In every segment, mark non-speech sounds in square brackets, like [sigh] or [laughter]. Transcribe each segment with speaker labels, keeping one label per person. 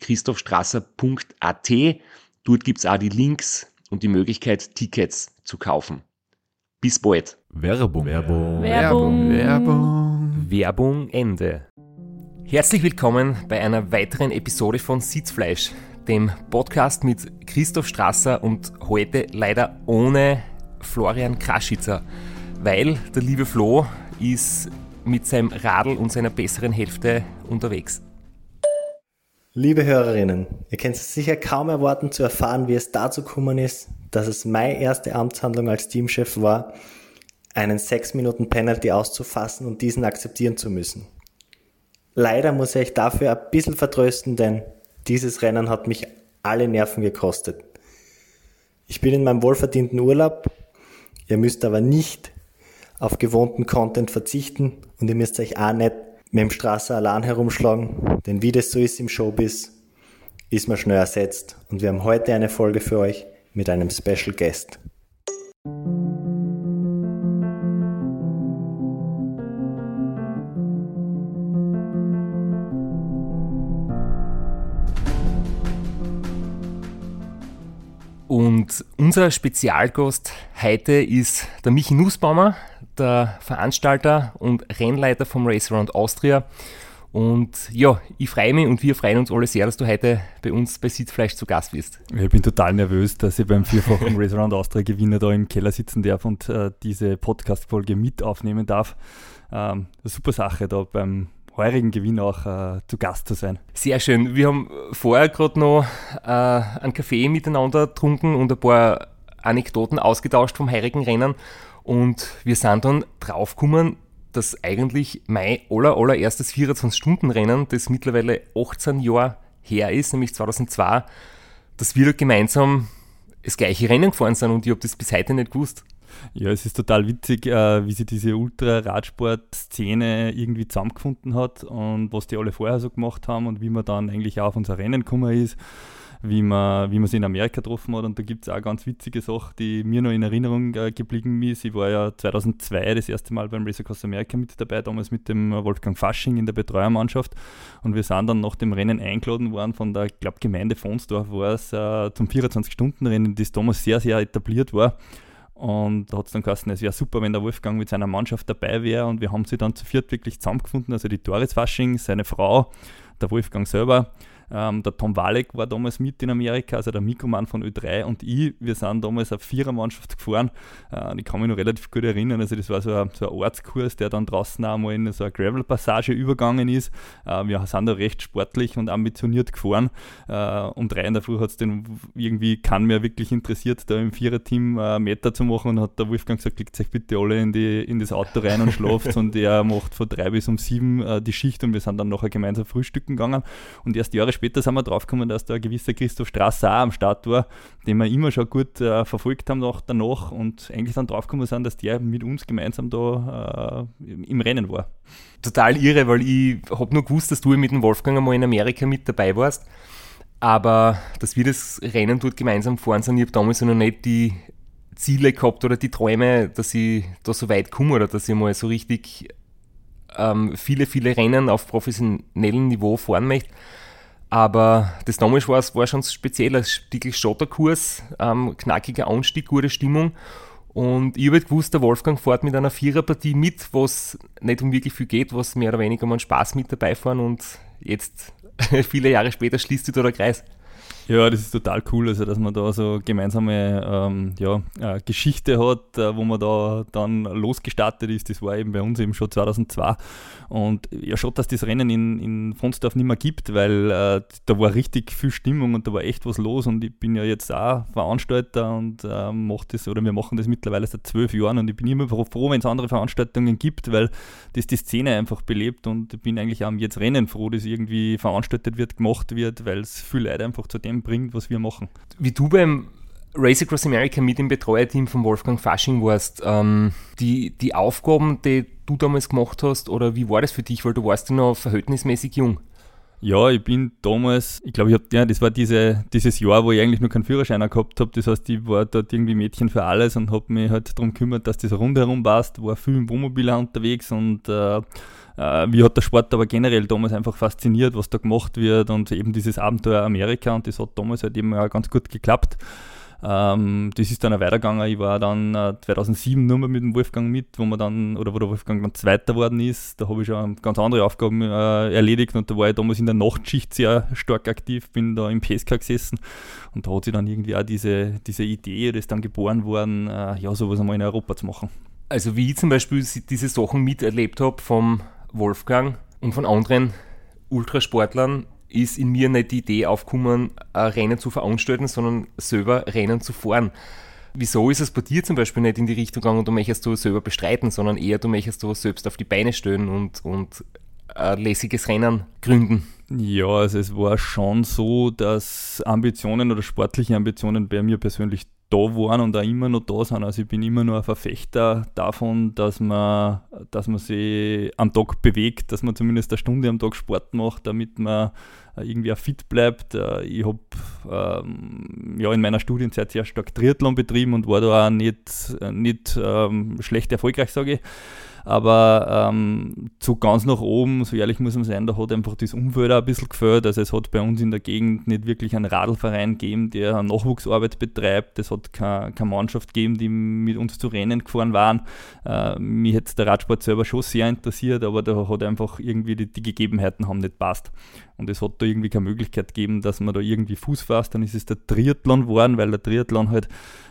Speaker 1: www.christophstrasser.at. Dort gibt's auch die Links und die Möglichkeit, Tickets zu kaufen. Bis bald.
Speaker 2: Werbung.
Speaker 3: Werbung.
Speaker 4: Werbung.
Speaker 3: Werbung.
Speaker 1: Werbung Ende. Herzlich willkommen bei einer weiteren Episode von Sitzfleisch, dem Podcast mit Christoph Strasser und heute leider ohne Florian Kraschitzer, weil der liebe Flo ist mit seinem Radl und seiner besseren Hälfte unterwegs.
Speaker 5: Liebe Hörerinnen, ihr könnt es sicher kaum erwarten zu erfahren, wie es dazu gekommen ist, dass es meine erste Amtshandlung als Teamchef war, einen 6 Minuten Penalty auszufassen und diesen akzeptieren zu müssen. Leider muss ich euch dafür ein bisschen vertrösten, denn dieses Rennen hat mich alle Nerven gekostet. Ich bin in meinem wohlverdienten Urlaub, ihr müsst aber nicht auf gewohnten Content verzichten und ihr müsst euch auch nicht mit dem Straße allein herumschlagen, denn wie das so ist im Showbiz, ist man schnell ersetzt. Und wir haben heute eine Folge für euch mit einem Special Guest.
Speaker 1: Und unser Spezialgast heute ist der Michi Nussbaumer, der Veranstalter und Rennleiter vom Race Around Austria. Und ja, ich freue mich und wir freuen uns alle sehr, dass du heute bei uns bei Sitzfleisch zu Gast bist.
Speaker 2: Ich bin total nervös, dass ich beim vierfachen Race Around Austria Gewinner da im Keller sitzen darf und äh, diese Podcast-Folge mit aufnehmen darf. Ähm, eine super Sache, da beim heurigen Gewinn auch äh, zu Gast zu sein.
Speaker 1: Sehr schön. Wir haben vorher gerade noch äh, einen Kaffee miteinander getrunken und ein paar Anekdoten ausgetauscht vom heurigen Rennen. Und wir sind dann draufgekommen, dass eigentlich mein aller, allererstes 24-Stunden-Rennen, das mittlerweile 18 Jahre her ist, nämlich 2002, dass wir da gemeinsam das gleiche Rennen gefahren sind und ich habe das bis heute nicht gewusst.
Speaker 2: Ja, es ist total witzig, äh, wie sich diese Ultra-Radsport-Szene irgendwie zusammengefunden hat und was die alle vorher so gemacht haben und wie man dann eigentlich auch auf unser Rennen gekommen ist, wie man, wie man sie in Amerika getroffen hat. Und da gibt es auch ganz witzige Sache, die mir noch in Erinnerung äh, geblieben ist. Ich war ja 2002 das erste Mal beim Race Across America mit dabei, damals mit dem Wolfgang Fasching in der Betreuermannschaft. Und wir sind dann nach dem Rennen eingeladen worden von der, glaube, Gemeinde Fonsdorf war es, äh, zum 24-Stunden-Rennen, das damals sehr, sehr etabliert war. Und da hat es dann geheißen, es wäre super, wenn der Wolfgang mit seiner Mannschaft dabei wäre. Und wir haben sie dann zu viert wirklich zusammengefunden. Also die Doris Fasching, seine Frau, der Wolfgang selber, ähm, der Tom Walek war damals mit in Amerika, also der Mikroman von Ö3 und ich. Wir sind damals auf Vierermannschaft gefahren. Äh, ich kann mich noch relativ gut erinnern. Also, das war so ein, so ein Ortskurs, der dann draußen einmal in so eine Gravel-Passage übergangen ist. Äh, wir sind da recht sportlich und ambitioniert gefahren. Äh, um drei in der Früh hat es dann irgendwie keinen mehr wirklich interessiert, da im Viererteam äh, Meter zu machen und hat der Wolfgang gesagt, legt euch bitte alle in, die, in das Auto rein und schlaft. und er macht von drei bis um sieben äh, die Schicht und wir sind dann nachher gemeinsam frühstücken gegangen. Und erst Jahre später sind wir draufgekommen, dass da ein gewisser Christoph Strasser auch am Start war, den wir immer schon gut äh, verfolgt haben noch danach und eigentlich dann draufgekommen sind, dass der mit uns gemeinsam da äh, im Rennen war.
Speaker 1: Total irre, weil ich habe nur gewusst, dass du mit dem Wolfgang einmal in Amerika mit dabei warst. Aber dass wir das Rennen dort gemeinsam fahren sind, ich habe damals noch nicht die Ziele gehabt oder die Träume, dass ich da so weit komme oder dass ich mal so richtig ähm, viele, viele Rennen auf professionellem Niveau fahren möchte. Aber das damals war, war schon speziell, ein Stückel Schotterkurs, ähm, knackiger Anstieg, gute Stimmung. Und ich habe halt gewusst, der Wolfgang fährt mit einer Viererpartie mit, was nicht um wirklich viel geht, was mehr oder weniger um einen Spaß mit dabei fahren und jetzt, [laughs] viele Jahre später, schließt sich da der Kreis.
Speaker 2: Ja, das ist total cool, also dass man da so gemeinsame ähm, ja, äh, Geschichte hat, äh, wo man da dann losgestartet ist. Das war eben bei uns eben schon 2002. Und ja, schon, dass das Rennen in, in Fronsdorf nicht mehr gibt, weil äh, da war richtig viel Stimmung und da war echt was los. Und ich bin ja jetzt auch Veranstalter und äh, mache das, oder wir machen das mittlerweile seit zwölf Jahren und ich bin immer froh, wenn es andere Veranstaltungen gibt, weil das die Szene einfach belebt und ich bin eigentlich auch jetzt Rennen froh, dass irgendwie veranstaltet wird, gemacht wird, weil es viele Leute einfach zu dem bringt, was wir machen.
Speaker 1: Wie du beim Race Across America mit dem Betreuerteam von Wolfgang Fasching warst, ähm, die, die Aufgaben, die du damals gemacht hast, oder wie war das für dich? Weil du warst ja noch verhältnismäßig jung.
Speaker 2: Ja, ich bin damals, ich glaube, ich habe, ja, das war diese, dieses Jahr, wo ich eigentlich nur keinen Führerschein gehabt habe. Das heißt, ich war dort irgendwie Mädchen für alles und habe mich halt darum gekümmert, dass das rundherum passt. War viel im Wohnmobil unterwegs und äh, äh, wie hat der Sport aber generell damals einfach fasziniert, was da gemacht wird und eben dieses Abenteuer Amerika und das hat damals halt eben auch ganz gut geklappt. Ähm, das ist dann auch weitergegangen. Ich war dann äh, 2007 nur mehr mit dem Wolfgang mit, wo man dann, oder wo der Wolfgang dann Zweiter geworden ist. Da habe ich schon ganz andere Aufgaben äh, erledigt und da war ich damals in der Nachtschicht sehr stark aktiv, bin da im PSK gesessen und da hat sich dann irgendwie auch diese, diese Idee, das dann geboren worden, äh, ja, sowas einmal in Europa zu machen.
Speaker 1: Also wie ich zum Beispiel diese Sachen miterlebt habe vom Wolfgang und von anderen Ultrasportlern ist in mir nicht die Idee aufgekommen, Rennen zu veranstalten, sondern selber Rennen zu fahren. Wieso ist es bei dir zum Beispiel nicht in die Richtung gegangen, du möchtest du selber bestreiten, sondern eher du möchtest du selbst auf die Beine stellen und, und ein lässiges Rennen gründen?
Speaker 2: Ja, also es war schon so, dass Ambitionen oder sportliche Ambitionen bei mir persönlich da waren und auch immer noch da sind. Also ich bin immer nur ein Verfechter davon, dass man, dass man sich am Tag bewegt, dass man zumindest eine Stunde am Tag Sport macht, damit man irgendwie auch fit bleibt. Äh, ich habe ähm, ja, in meiner Studienzeit sehr stark Triathlon betrieben und war da auch nicht, nicht ähm, schlecht erfolgreich, sage ich. Aber ähm, zu ganz nach oben, so ehrlich muss man sein, da hat einfach das Umfeld auch ein bisschen gefällt. Also es hat bei uns in der Gegend nicht wirklich einen Radlverein gegeben, der Nachwuchsarbeit betreibt. Es hat keine, keine Mannschaft gegeben, die mit uns zu Rennen gefahren waren. Äh, mich hätte der Radsport selber schon sehr interessiert, aber da hat einfach irgendwie die, die Gegebenheiten haben nicht passt. Und es hat da irgendwie keine Möglichkeit gegeben, dass man da irgendwie Fuß fasst. Dann ist es der Triathlon geworden, weil der Triathlon halt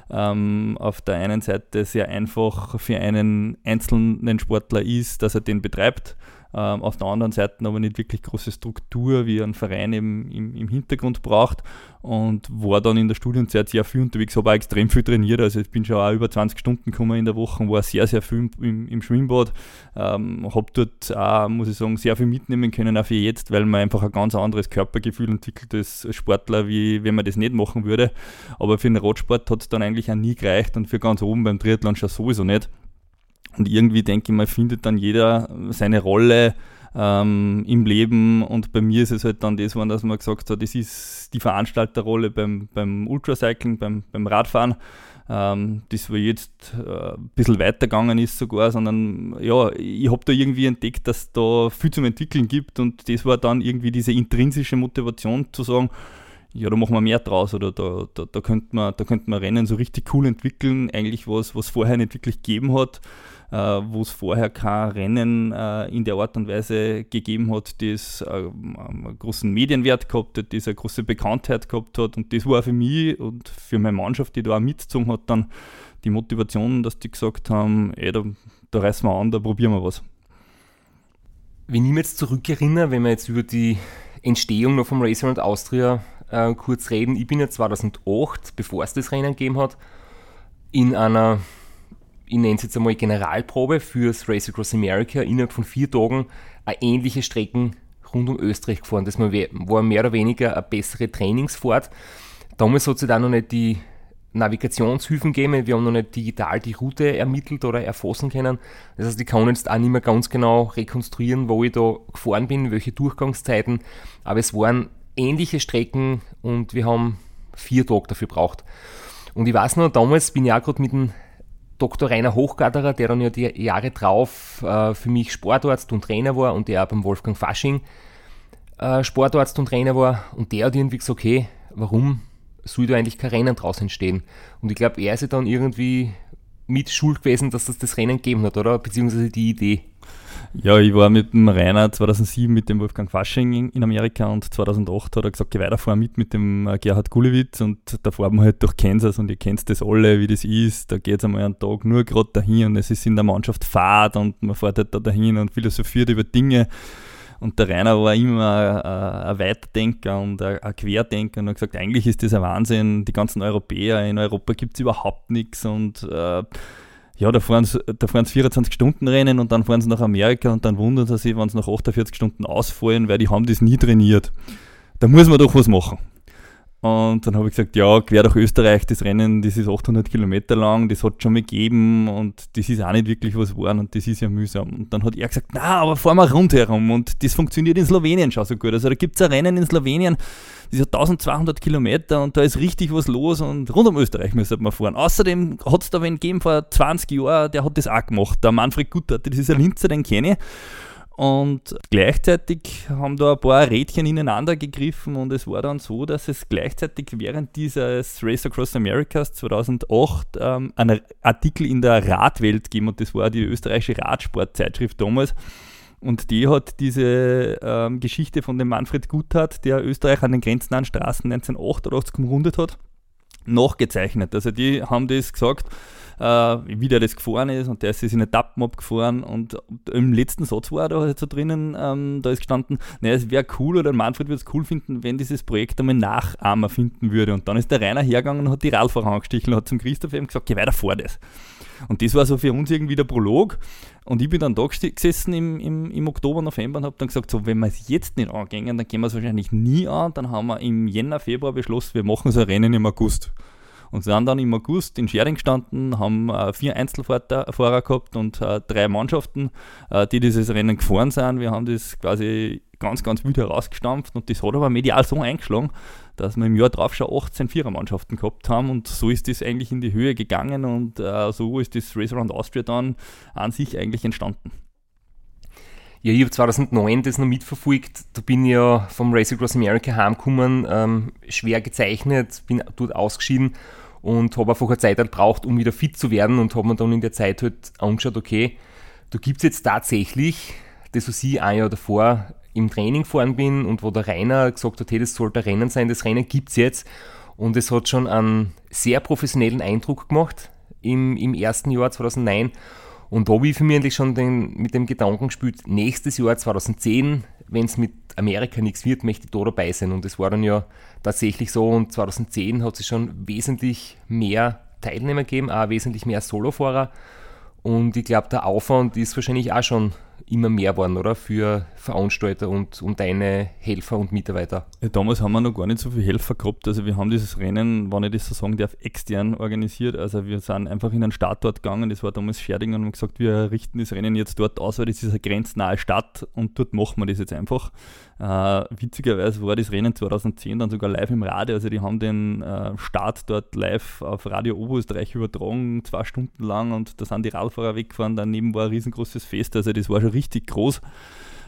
Speaker 2: ähm, auf der einen Seite sehr einfach für einen einzelnen Sportler ist, dass er den betreibt ähm, auf der anderen Seite aber nicht wirklich große Struktur, wie ein Verein eben im, im Hintergrund braucht und war dann in der Studienzeit sehr viel unterwegs, habe auch extrem viel trainiert, also ich bin schon auch über 20 Stunden gekommen in der Woche, war sehr, sehr viel im, im Schwimmbad, ähm, habe dort auch, muss ich sagen, sehr viel mitnehmen können, auch für jetzt, weil man einfach ein ganz anderes Körpergefühl entwickelt als Sportler, wie wenn man das nicht machen würde, aber für den Radsport hat es dann eigentlich auch nie gereicht und für ganz oben beim Triathlon schon sowieso nicht. Und irgendwie denke ich mal, findet dann jeder seine Rolle ähm, im Leben. Und bei mir ist es halt dann das, dass man gesagt hat, das ist die Veranstalterrolle beim, beim Ultracycling, beim, beim Radfahren. Ähm, das wo jetzt äh, ein bisschen weitergegangen ist sogar, sondern ja, ich habe da irgendwie entdeckt, dass da viel zum Entwickeln gibt und das war dann irgendwie diese intrinsische Motivation zu sagen, ja, da machen wir mehr draus oder da, da, da könnte man, da könnte man Rennen so richtig cool entwickeln, eigentlich was, was vorher nicht wirklich gegeben hat äh, wo es vorher kein Rennen äh, in der Art und Weise gegeben hat, das äh, einen großen Medienwert gehabt hat, das eine große Bekanntheit gehabt hat. Und das war für mich und für meine Mannschaft, die da auch mitgezogen hat, dann die Motivation, dass die gesagt haben, ey, da, da reißen wir an, da probieren wir was.
Speaker 1: Wenn ich mich jetzt zurückerinnere, wenn wir jetzt über die Entstehung noch vom Racer und Austria äh, kurz reden, ich bin ja 2008, bevor es das Rennen gegeben hat, in einer ich nenne es jetzt einmal Generalprobe fürs Race Across America innerhalb von vier Tagen eine ähnliche Strecken rund um Österreich gefahren. Das war mehr oder weniger eine bessere Trainingsfahrt. Damals hat es dann noch nicht die Navigationshilfen gegeben, wir haben noch nicht digital die Route ermittelt oder erfassen können. Das heißt, ich kann jetzt auch nicht mehr ganz genau rekonstruieren, wo ich da gefahren bin, welche Durchgangszeiten, aber es waren ähnliche Strecken und wir haben vier Tage dafür gebraucht. Und ich weiß noch, damals bin ich auch gerade mit dem Dr. Rainer Hochgatterer, der dann ja die Jahre drauf äh, für mich Sportarzt und Trainer war und der auch beim Wolfgang Fasching äh, Sportarzt und Trainer war und der hat irgendwie gesagt, okay, warum soll da eigentlich kein Rennen draus entstehen? Und ich glaube, er ist ja dann irgendwie mit schuld gewesen, dass das das Rennen gegeben hat, oder? Beziehungsweise die Idee.
Speaker 2: Ja, ich war mit dem Rainer 2007 mit dem Wolfgang Fasching in Amerika und 2008 hat er gesagt, geh weiterfahren mit mit dem äh, Gerhard Gulewitz und da fahren wir halt durch Kansas und ihr kennt das alle, wie das ist. Da geht es einmal einen Tag nur gerade dahin und es ist in der Mannschaft Fahrt und man fährt halt da dahin und philosophiert über Dinge. Und der Rainer war immer ein, ein Weiterdenker und ein, ein Querdenker und hat gesagt, eigentlich ist das ein Wahnsinn, die ganzen Europäer, in Europa gibt es überhaupt nichts und äh, ja, da fahren sie, da fahren sie 24 Stunden Rennen und dann fahren sie nach Amerika und dann wundern sie sich, wenn sie nach 48 Stunden ausfallen, weil die haben das nie trainiert. Da muss man doch was machen. Und dann habe ich gesagt, ja, quer durch Österreich, das Rennen, das ist 800 Kilometer lang, das hat schon mal gegeben und das ist auch nicht wirklich was geworden und das ist ja mühsam. Und dann hat er gesagt, na, aber fahren wir rundherum und das funktioniert in Slowenien schon so gut. Also da gibt es ein Rennen in Slowenien, das ist 1200 Kilometer und da ist richtig was los und rund um Österreich müsste man fahren. Außerdem hat es da wen gegeben vor 20 Jahren, der hat das auch gemacht, der Manfred Guttert, das ist ein Linzer, den kenne ich. Und gleichzeitig haben da ein paar Rädchen ineinander gegriffen und es war dann so, dass es gleichzeitig während dieses Race Across Americas 2008 ähm, einen Artikel in der Radwelt gegeben und das war die österreichische Radsportzeitschrift damals. Und die hat diese ähm, Geschichte von dem Manfred Guthart, der Österreich an den grenznahen Straßen 1988 umrundet hat, nachgezeichnet. Also die haben das gesagt, äh, wie der das gefahren ist und der ist in Etappen abgefahren und im letzten Satz war da halt so drinnen, ähm, da ist gestanden, naja, es wäre cool oder Manfred würde es cool finden, wenn dieses Projekt einmal Nachahmer finden würde. Und dann ist der Rainer hergegangen und hat die Radfahrer angestichen und hat zum Christoph eben gesagt, geh weiter vor das. Und das war so für uns irgendwie der Prolog. Und ich bin dann da gesessen im, im, im Oktober, November und habe dann gesagt, so, wenn wir es jetzt nicht angehen, dann gehen wir es wahrscheinlich nie an. Dann haben wir im Jänner, Februar beschlossen, wir machen so ein Rennen im August und sind dann im August in Schering gestanden, haben äh, vier Einzelfahrer gehabt und äh, drei Mannschaften, äh, die dieses Rennen gefahren sind. Wir haben das quasi ganz, ganz wild herausgestampft und das hat aber medial so eingeschlagen, dass wir im Jahr drauf schon 18 Vierermannschaften gehabt haben und so ist das eigentlich in die Höhe gegangen und äh, so ist das Race Around Austria dann an sich eigentlich entstanden.
Speaker 1: Ja, ich habe 2009 das noch mitverfolgt. Da bin ich ja vom Race Across America heimgekommen, ähm, schwer gezeichnet, bin dort ausgeschieden und habe einfach eine Zeit halt braucht, um wieder fit zu werden und habe mir dann in der Zeit halt angeschaut, okay, da gibt es jetzt tatsächlich, das was ich ein Jahr davor im Training gefahren bin und wo der Rainer gesagt hat, hey, das sollte ein Rennen sein, das Rennen gibt es jetzt und es hat schon einen sehr professionellen Eindruck gemacht im, im ersten Jahr 2009 und da habe ich für mich eigentlich schon den, mit dem Gedanken gespielt, nächstes Jahr 2010, wenn es mit Amerika nichts wird, möchte ich da dabei sein. Und es war dann ja tatsächlich so. Und 2010 hat es schon wesentlich mehr Teilnehmer gegeben, auch wesentlich mehr Solofahrer. Und ich glaube, der Aufwand ist wahrscheinlich auch schon immer mehr geworden, oder? Für Veranstalter und, und deine Helfer und Mitarbeiter.
Speaker 2: Ja, damals haben wir noch gar nicht so viele Helfer gehabt. Also wir haben dieses Rennen, wenn ich das so sagen darf, extern organisiert. Also wir sind einfach in einen Startort gegangen, das war damals Scherding und haben gesagt, wir richten das Rennen jetzt dort aus, weil das ist eine grenznahe Stadt und dort machen wir das jetzt einfach. Äh, witzigerweise war das Rennen 2010 dann sogar live im Radio. Also die haben den äh, Start dort live auf Radio Oberösterreich übertragen, zwei Stunden lang und da sind die Radfahrer weggefahren. Daneben war ein riesengroßes Fest. Also das war schon richtig groß.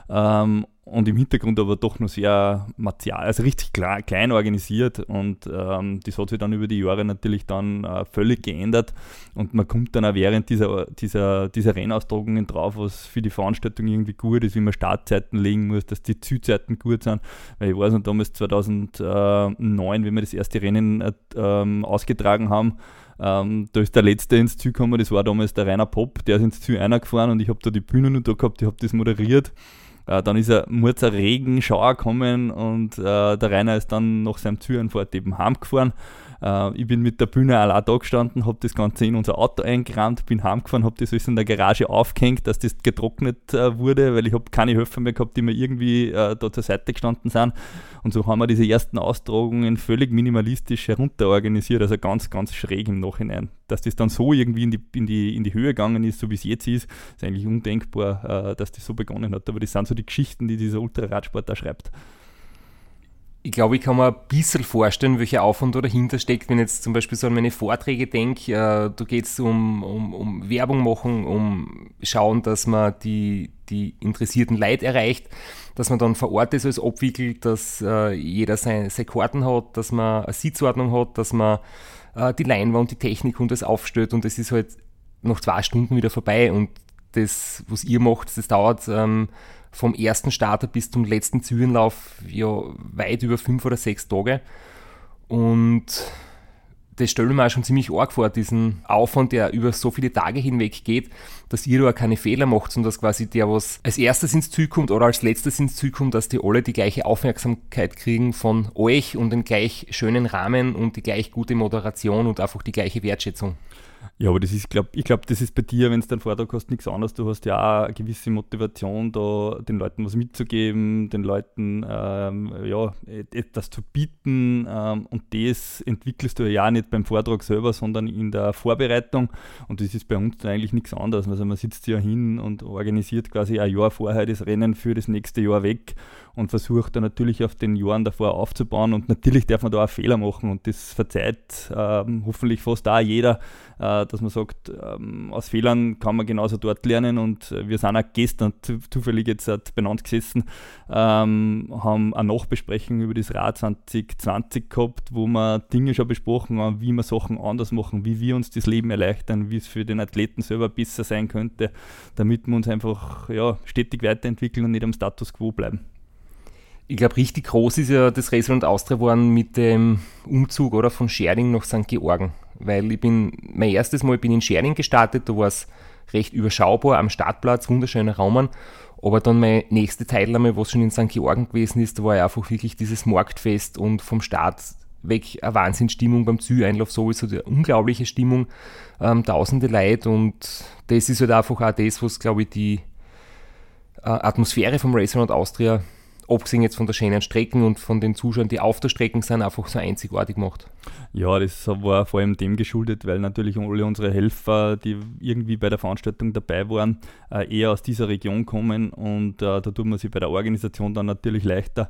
Speaker 2: Ähm, und im Hintergrund aber doch noch sehr martial, also richtig klar, klein organisiert. Und ähm, das hat sich dann über die Jahre natürlich dann äh, völlig geändert. Und man kommt dann auch während dieser, dieser, dieser Rennaustragungen drauf, was für die Veranstaltung irgendwie gut ist, wie man Startzeiten legen muss, dass die Zielzeiten gut sind, weil ich weiß noch damals 2009, wenn wir das erste Rennen äh, ähm, ausgetragen haben, ähm, da ist der Letzte ins Ziel gekommen, das war damals der Rainer Pop, der ist ins Ziel gefahren und ich habe da die Bühne noch da gehabt, ich habe das moderiert äh, dann ist ein Murzer Regenschauer gekommen und äh, der Rainer ist dann nach seinem Zieleinfahrt eben heimgefahren. Äh, ich bin mit der Bühne allein da gestanden, habe das Ganze in unser Auto eingerannt, bin heimgefahren, habe das alles in der Garage aufgehängt, dass das getrocknet äh, wurde, weil ich habe keine Helfer mehr gehabt, die mir irgendwie äh, da zur Seite gestanden sind. Und so haben wir diese ersten Austragungen völlig minimalistisch herunterorganisiert, also ganz, ganz schräg im Nachhinein. Dass das dann so irgendwie in die, in die, in die Höhe gegangen ist, so wie es jetzt ist, ist eigentlich undenkbar, äh, dass das so begonnen hat. Aber das sind so die Geschichten, die dieser Ultraradsport da schreibt
Speaker 1: ich glaube, ich kann mir ein bisschen vorstellen, welcher Aufwand da dahinter steckt, wenn ich jetzt zum Beispiel so an meine Vorträge denke. Äh, da geht es um, um, um, Werbung machen, um schauen, dass man die, die interessierten Leute erreicht, dass man dann vor Ort das alles abwickelt, dass äh, jeder seine, seine Karten hat, dass man eine Sitzordnung hat, dass man äh, die Leinwand, die Technik und das aufstellt und es ist halt nach zwei Stunden wieder vorbei und das, was ihr macht, das dauert ähm, vom ersten Starter bis zum letzten Zügenlauf ja weit über fünf oder sechs Tage. Und das stelle ich mir auch schon ziemlich arg vor, diesen Aufwand, der über so viele Tage hinweg geht, dass ihr da keine Fehler macht und dass quasi der, was als erstes ins Ziel kommt oder als letztes ins Ziel kommt, dass die alle die gleiche Aufmerksamkeit kriegen von euch und den gleich schönen Rahmen und die gleich gute Moderation und einfach die gleiche Wertschätzung.
Speaker 2: Ja, aber das ist, glaub, ich glaube, das ist bei dir, wenn du deinen Vortrag hast, nichts anderes. Du hast ja auch eine gewisse Motivation, da den Leuten was mitzugeben, den Leuten ähm, ja, etwas zu bieten. Ähm, und das entwickelst du ja nicht beim Vortrag selber, sondern in der Vorbereitung. Und das ist bei uns dann eigentlich nichts anderes. Also man sitzt ja hin und organisiert quasi ein Jahr vorher das Rennen für das nächste Jahr weg und versucht dann natürlich auf den Jahren davor aufzubauen. Und natürlich darf man da auch Fehler machen und das verzeiht ähm, hoffentlich fast auch jeder, äh, dass man sagt, ähm, aus Fehlern kann man genauso dort lernen. Und wir sind auch gestern zufällig jetzt benannt gesessen, ähm, haben eine Nachbesprechung über das Rad 2020 gehabt, wo wir Dinge schon besprochen haben, wie wir Sachen anders machen, wie wir uns das Leben erleichtern, wie es für den Athleten selber besser sein könnte, damit wir uns einfach ja, stetig weiterentwickeln und nicht am Status quo bleiben
Speaker 1: ich glaube, richtig groß ist ja das Restaurant Austria geworden mit dem Umzug oder von Scherding nach St. Georgen. Weil ich bin, mein erstes Mal bin in Scherding gestartet, da war es recht überschaubar am Startplatz, wunderschöner Raum. Aber dann mein nächste Teil einmal, was schon in St. Georgen gewesen ist, da war ja einfach wirklich dieses Marktfest und vom Start weg eine Wahnsinnsstimmung beim Zieleinlauf sowieso, eine unglaubliche Stimmung, ähm, tausende Leute und das ist halt einfach auch das, was glaube ich die äh, Atmosphäre vom Restaurant Austria abgesehen jetzt von der schönen Strecken und von den Zuschauern, die auf der Strecke sind, einfach so einzigartig macht.
Speaker 2: Ja, das war vor allem dem geschuldet, weil natürlich alle unsere Helfer, die irgendwie bei der Veranstaltung dabei waren, äh, eher aus dieser Region kommen und äh, da tut man sich bei der Organisation dann natürlich leichter.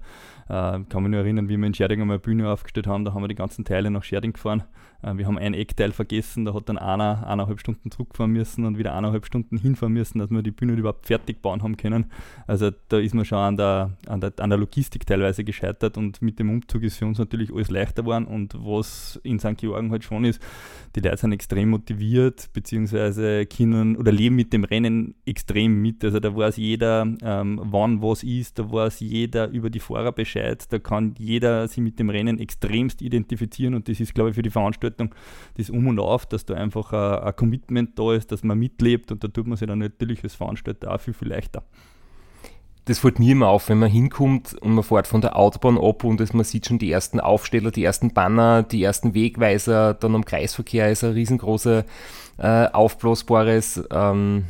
Speaker 2: Äh, kann mich nur erinnern, wie wir in Scherding einmal eine Bühne aufgestellt haben, da haben wir die ganzen Teile nach Scherding gefahren. Wir haben ein Eckteil vergessen, da hat dann einer eineinhalb Stunden zurückfahren müssen und wieder eineinhalb Stunden hinfahren müssen, dass wir die Bühne überhaupt fertig bauen haben können. Also da ist man schon an der, an der, an der Logistik teilweise gescheitert und mit dem Umzug ist für uns natürlich alles leichter geworden und was in St. Georgen halt schon ist, die Leute sind extrem motiviert, beziehungsweise können oder leben mit dem Rennen extrem mit. Also da weiß jeder, ähm, wann was ist, da weiß jeder über die Fahrer Bescheid, da kann jeder sich mit dem Rennen extremst identifizieren und das ist, glaube ich, für die Veranstaltung das Um und Auf, dass da einfach ein, Commitment da ist, dass man mitlebt und da tut man sich dann natürlich als Veranstalter auch viel, viel leichter
Speaker 1: das fällt mir immer auf, wenn man hinkommt und man fährt von der Autobahn ab und das, man sieht schon die ersten Aufsteller, die ersten Banner, die ersten Wegweiser, dann am Kreisverkehr ist ein riesengroßer äh, aufblasbares ähm,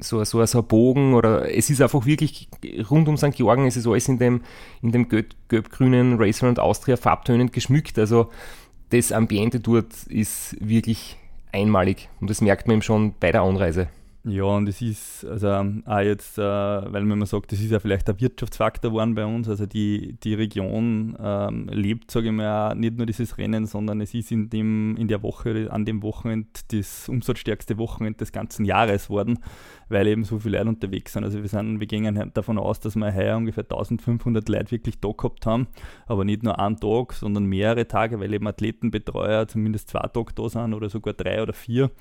Speaker 1: so, so, so ein Bogen oder es ist einfach wirklich rund um St. Georgen, es ist alles in dem, in dem gelb-grünen Racer und Austria Farbtönen geschmückt. Also das Ambiente dort ist wirklich einmalig und das merkt man eben schon bei der Anreise.
Speaker 2: Ja, und es ist also auch jetzt, äh, weil man sagt, das ist ja vielleicht ein Wirtschaftsfaktor geworden bei uns, also die, die Region ähm, lebt, sage ich mal, nicht nur dieses Rennen, sondern es ist in, dem, in der Woche, an dem Wochenende das umsatzstärkste Wochenende des ganzen Jahres worden, weil eben so viele Leute unterwegs sind. Also wir, sind, wir gehen halt davon aus, dass wir heuer ungefähr 1500 Leute wirklich da gehabt haben, aber nicht nur einen Tag, sondern mehrere Tage, weil eben Athletenbetreuer zumindest zwei Tage da sind oder sogar drei oder vier.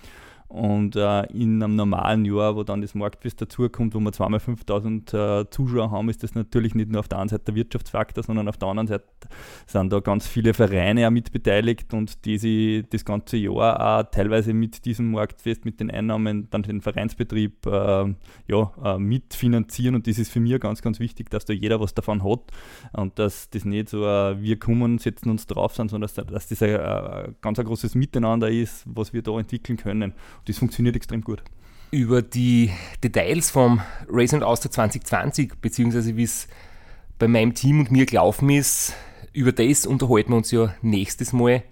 Speaker 2: Und äh, in einem normalen Jahr, wo dann das Marktfest dazukommt, wo wir zweimal 5000 äh, Zuschauer haben, ist das natürlich nicht nur auf der einen Seite der Wirtschaftsfaktor, sondern auf der anderen Seite sind da ganz viele Vereine auch mitbeteiligt und die sich das ganze Jahr auch teilweise mit diesem Marktfest, mit den Einnahmen, dann den Vereinsbetrieb äh, ja, äh, mitfinanzieren. Und das ist für mich ganz, ganz wichtig, dass da jeder was davon hat und dass das nicht so, äh, wir kommen, setzen uns drauf sind, sondern dass, dass das ein, ein ganz ein großes Miteinander ist, was wir da entwickeln können das funktioniert extrem gut.
Speaker 1: Über die Details vom Race and Austria 2020, beziehungsweise wie es bei meinem Team und mir gelaufen ist, über das unterhalten wir uns ja nächstes Mal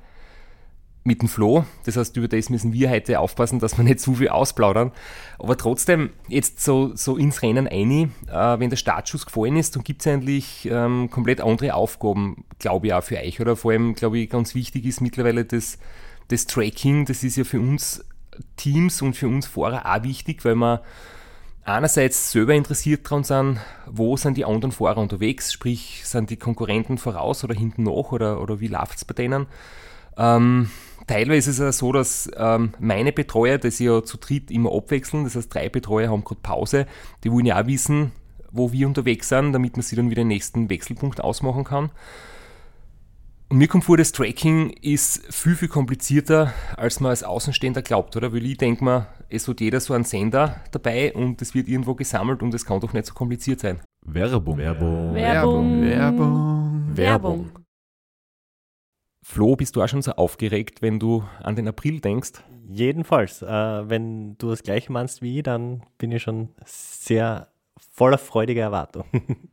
Speaker 1: mit dem Flo. Das heißt, über das müssen wir heute aufpassen, dass wir nicht zu viel ausplaudern. Aber trotzdem, jetzt so, so ins Rennen ein, äh, wenn der Startschuss gefallen ist, dann gibt es eigentlich ähm, komplett andere Aufgaben, glaube ich, auch für euch. Oder vor allem, glaube ich, ganz wichtig ist mittlerweile das, das Tracking. Das ist ja für uns Teams und für uns Fahrer auch wichtig, weil wir einerseits selber interessiert daran sind, wo sind die anderen Fahrer unterwegs, sprich, sind die Konkurrenten voraus oder hinten nach oder, oder wie läuft es bei denen? Ähm, teilweise ist es so, dass ähm, meine Betreuer, das ja zu dritt immer abwechseln, das heißt drei Betreuer haben gerade Pause, die wollen ja auch wissen, wo wir unterwegs sind, damit man sie dann wieder den nächsten Wechselpunkt ausmachen kann. Und mir kommt vor, das Tracking ist viel, viel komplizierter, als man als Außenstehender glaubt, oder? Weil ich denke mir, es hat jeder so einen Sender dabei und es wird irgendwo gesammelt und es kann doch nicht so kompliziert sein.
Speaker 3: Werbung. Werbung.
Speaker 4: Werbung.
Speaker 3: Werbung.
Speaker 4: Werbung.
Speaker 1: Flo, bist du auch schon so aufgeregt, wenn du an den April denkst?
Speaker 5: Jedenfalls, äh, wenn du das gleiche meinst wie ich, dann bin ich schon sehr voller freudiger Erwartung. [laughs]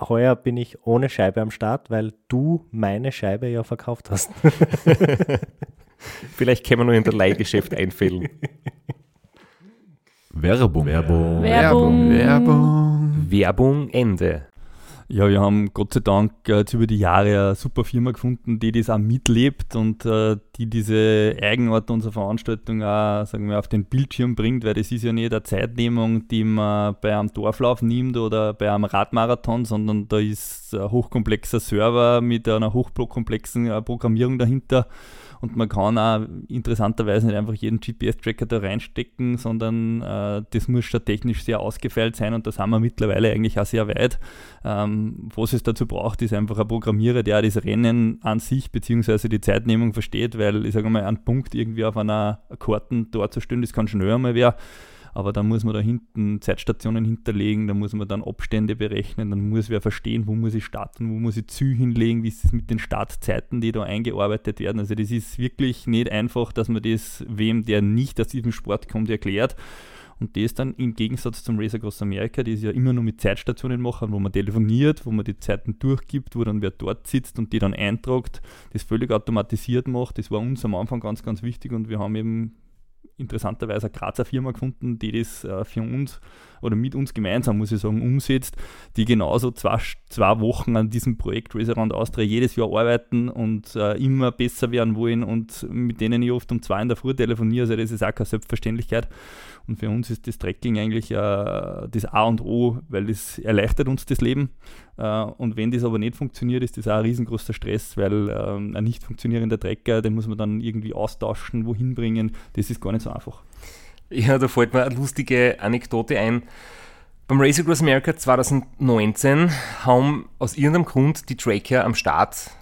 Speaker 5: Heuer bin ich ohne Scheibe am Start, weil du meine Scheibe ja verkauft hast. [laughs]
Speaker 1: Vielleicht können wir noch in der Leihgeschäft einfällen.
Speaker 3: Werbung. Werbung.
Speaker 4: Werbung.
Speaker 3: Werbung.
Speaker 1: Werbung Ende.
Speaker 2: Ja, wir haben Gott sei Dank äh, jetzt über die Jahre eine super Firma gefunden, die das auch mitlebt und äh, die diese Eigenart unserer Veranstaltung auch, sagen wir, auf den Bildschirm bringt, weil das ist ja nicht eine Zeitnehmung, die man bei einem Dorflauf nimmt oder bei einem Radmarathon, sondern da ist ein hochkomplexer Server mit einer hochkomplexen äh, Programmierung dahinter und man kann auch interessanterweise nicht einfach jeden GPS-Tracker da reinstecken, sondern äh, das muss schon technisch sehr ausgefeilt sein und da sind wir mittlerweile eigentlich auch sehr weit. Ähm, was es dazu braucht, ist einfach ein Programmierer, der das Rennen an sich bzw. die Zeitnehmung versteht, weil ich sage mal, ein Punkt irgendwie auf einer Karten darzustellen, das kann schneller mal werden aber da muss man da hinten Zeitstationen hinterlegen, da muss man dann Abstände berechnen, dann muss wer verstehen, wo muss ich starten, wo muss ich Zü hinlegen, wie ist es mit den Startzeiten, die da eingearbeitet werden. Also das ist wirklich nicht einfach, dass man das wem, der nicht aus diesem Sport kommt, erklärt. Und das dann im Gegensatz zum Race Across America, die es ja immer nur mit Zeitstationen machen, wo man telefoniert, wo man die Zeiten durchgibt, wo dann wer dort sitzt und die dann eintragt, das völlig automatisiert macht. Das war uns am Anfang ganz, ganz wichtig und wir haben eben interessanterweise eine Grazer Firma gefunden, die das äh, für uns oder mit uns gemeinsam, muss ich sagen, umsetzt, die genauso zwei, zwei Wochen an diesem Projekt Around Austria jedes Jahr arbeiten und äh, immer besser werden wollen und mit denen ich oft um zwei in der Früh telefoniere, also das ist auch keine Selbstverständlichkeit. Und für uns ist das Tracking eigentlich äh, das A und O, weil das erleichtert uns das Leben. Äh, und wenn das aber nicht funktioniert, ist das auch ein riesengroßer Stress, weil ähm, ein nicht funktionierender Trecker, den muss man dann irgendwie austauschen, wohin bringen. Das ist gar nicht so einfach.
Speaker 1: Ja, da fällt mir eine lustige Anekdote ein. Beim Race Across America 2019 haben aus irgendeinem Grund die Tracker am Start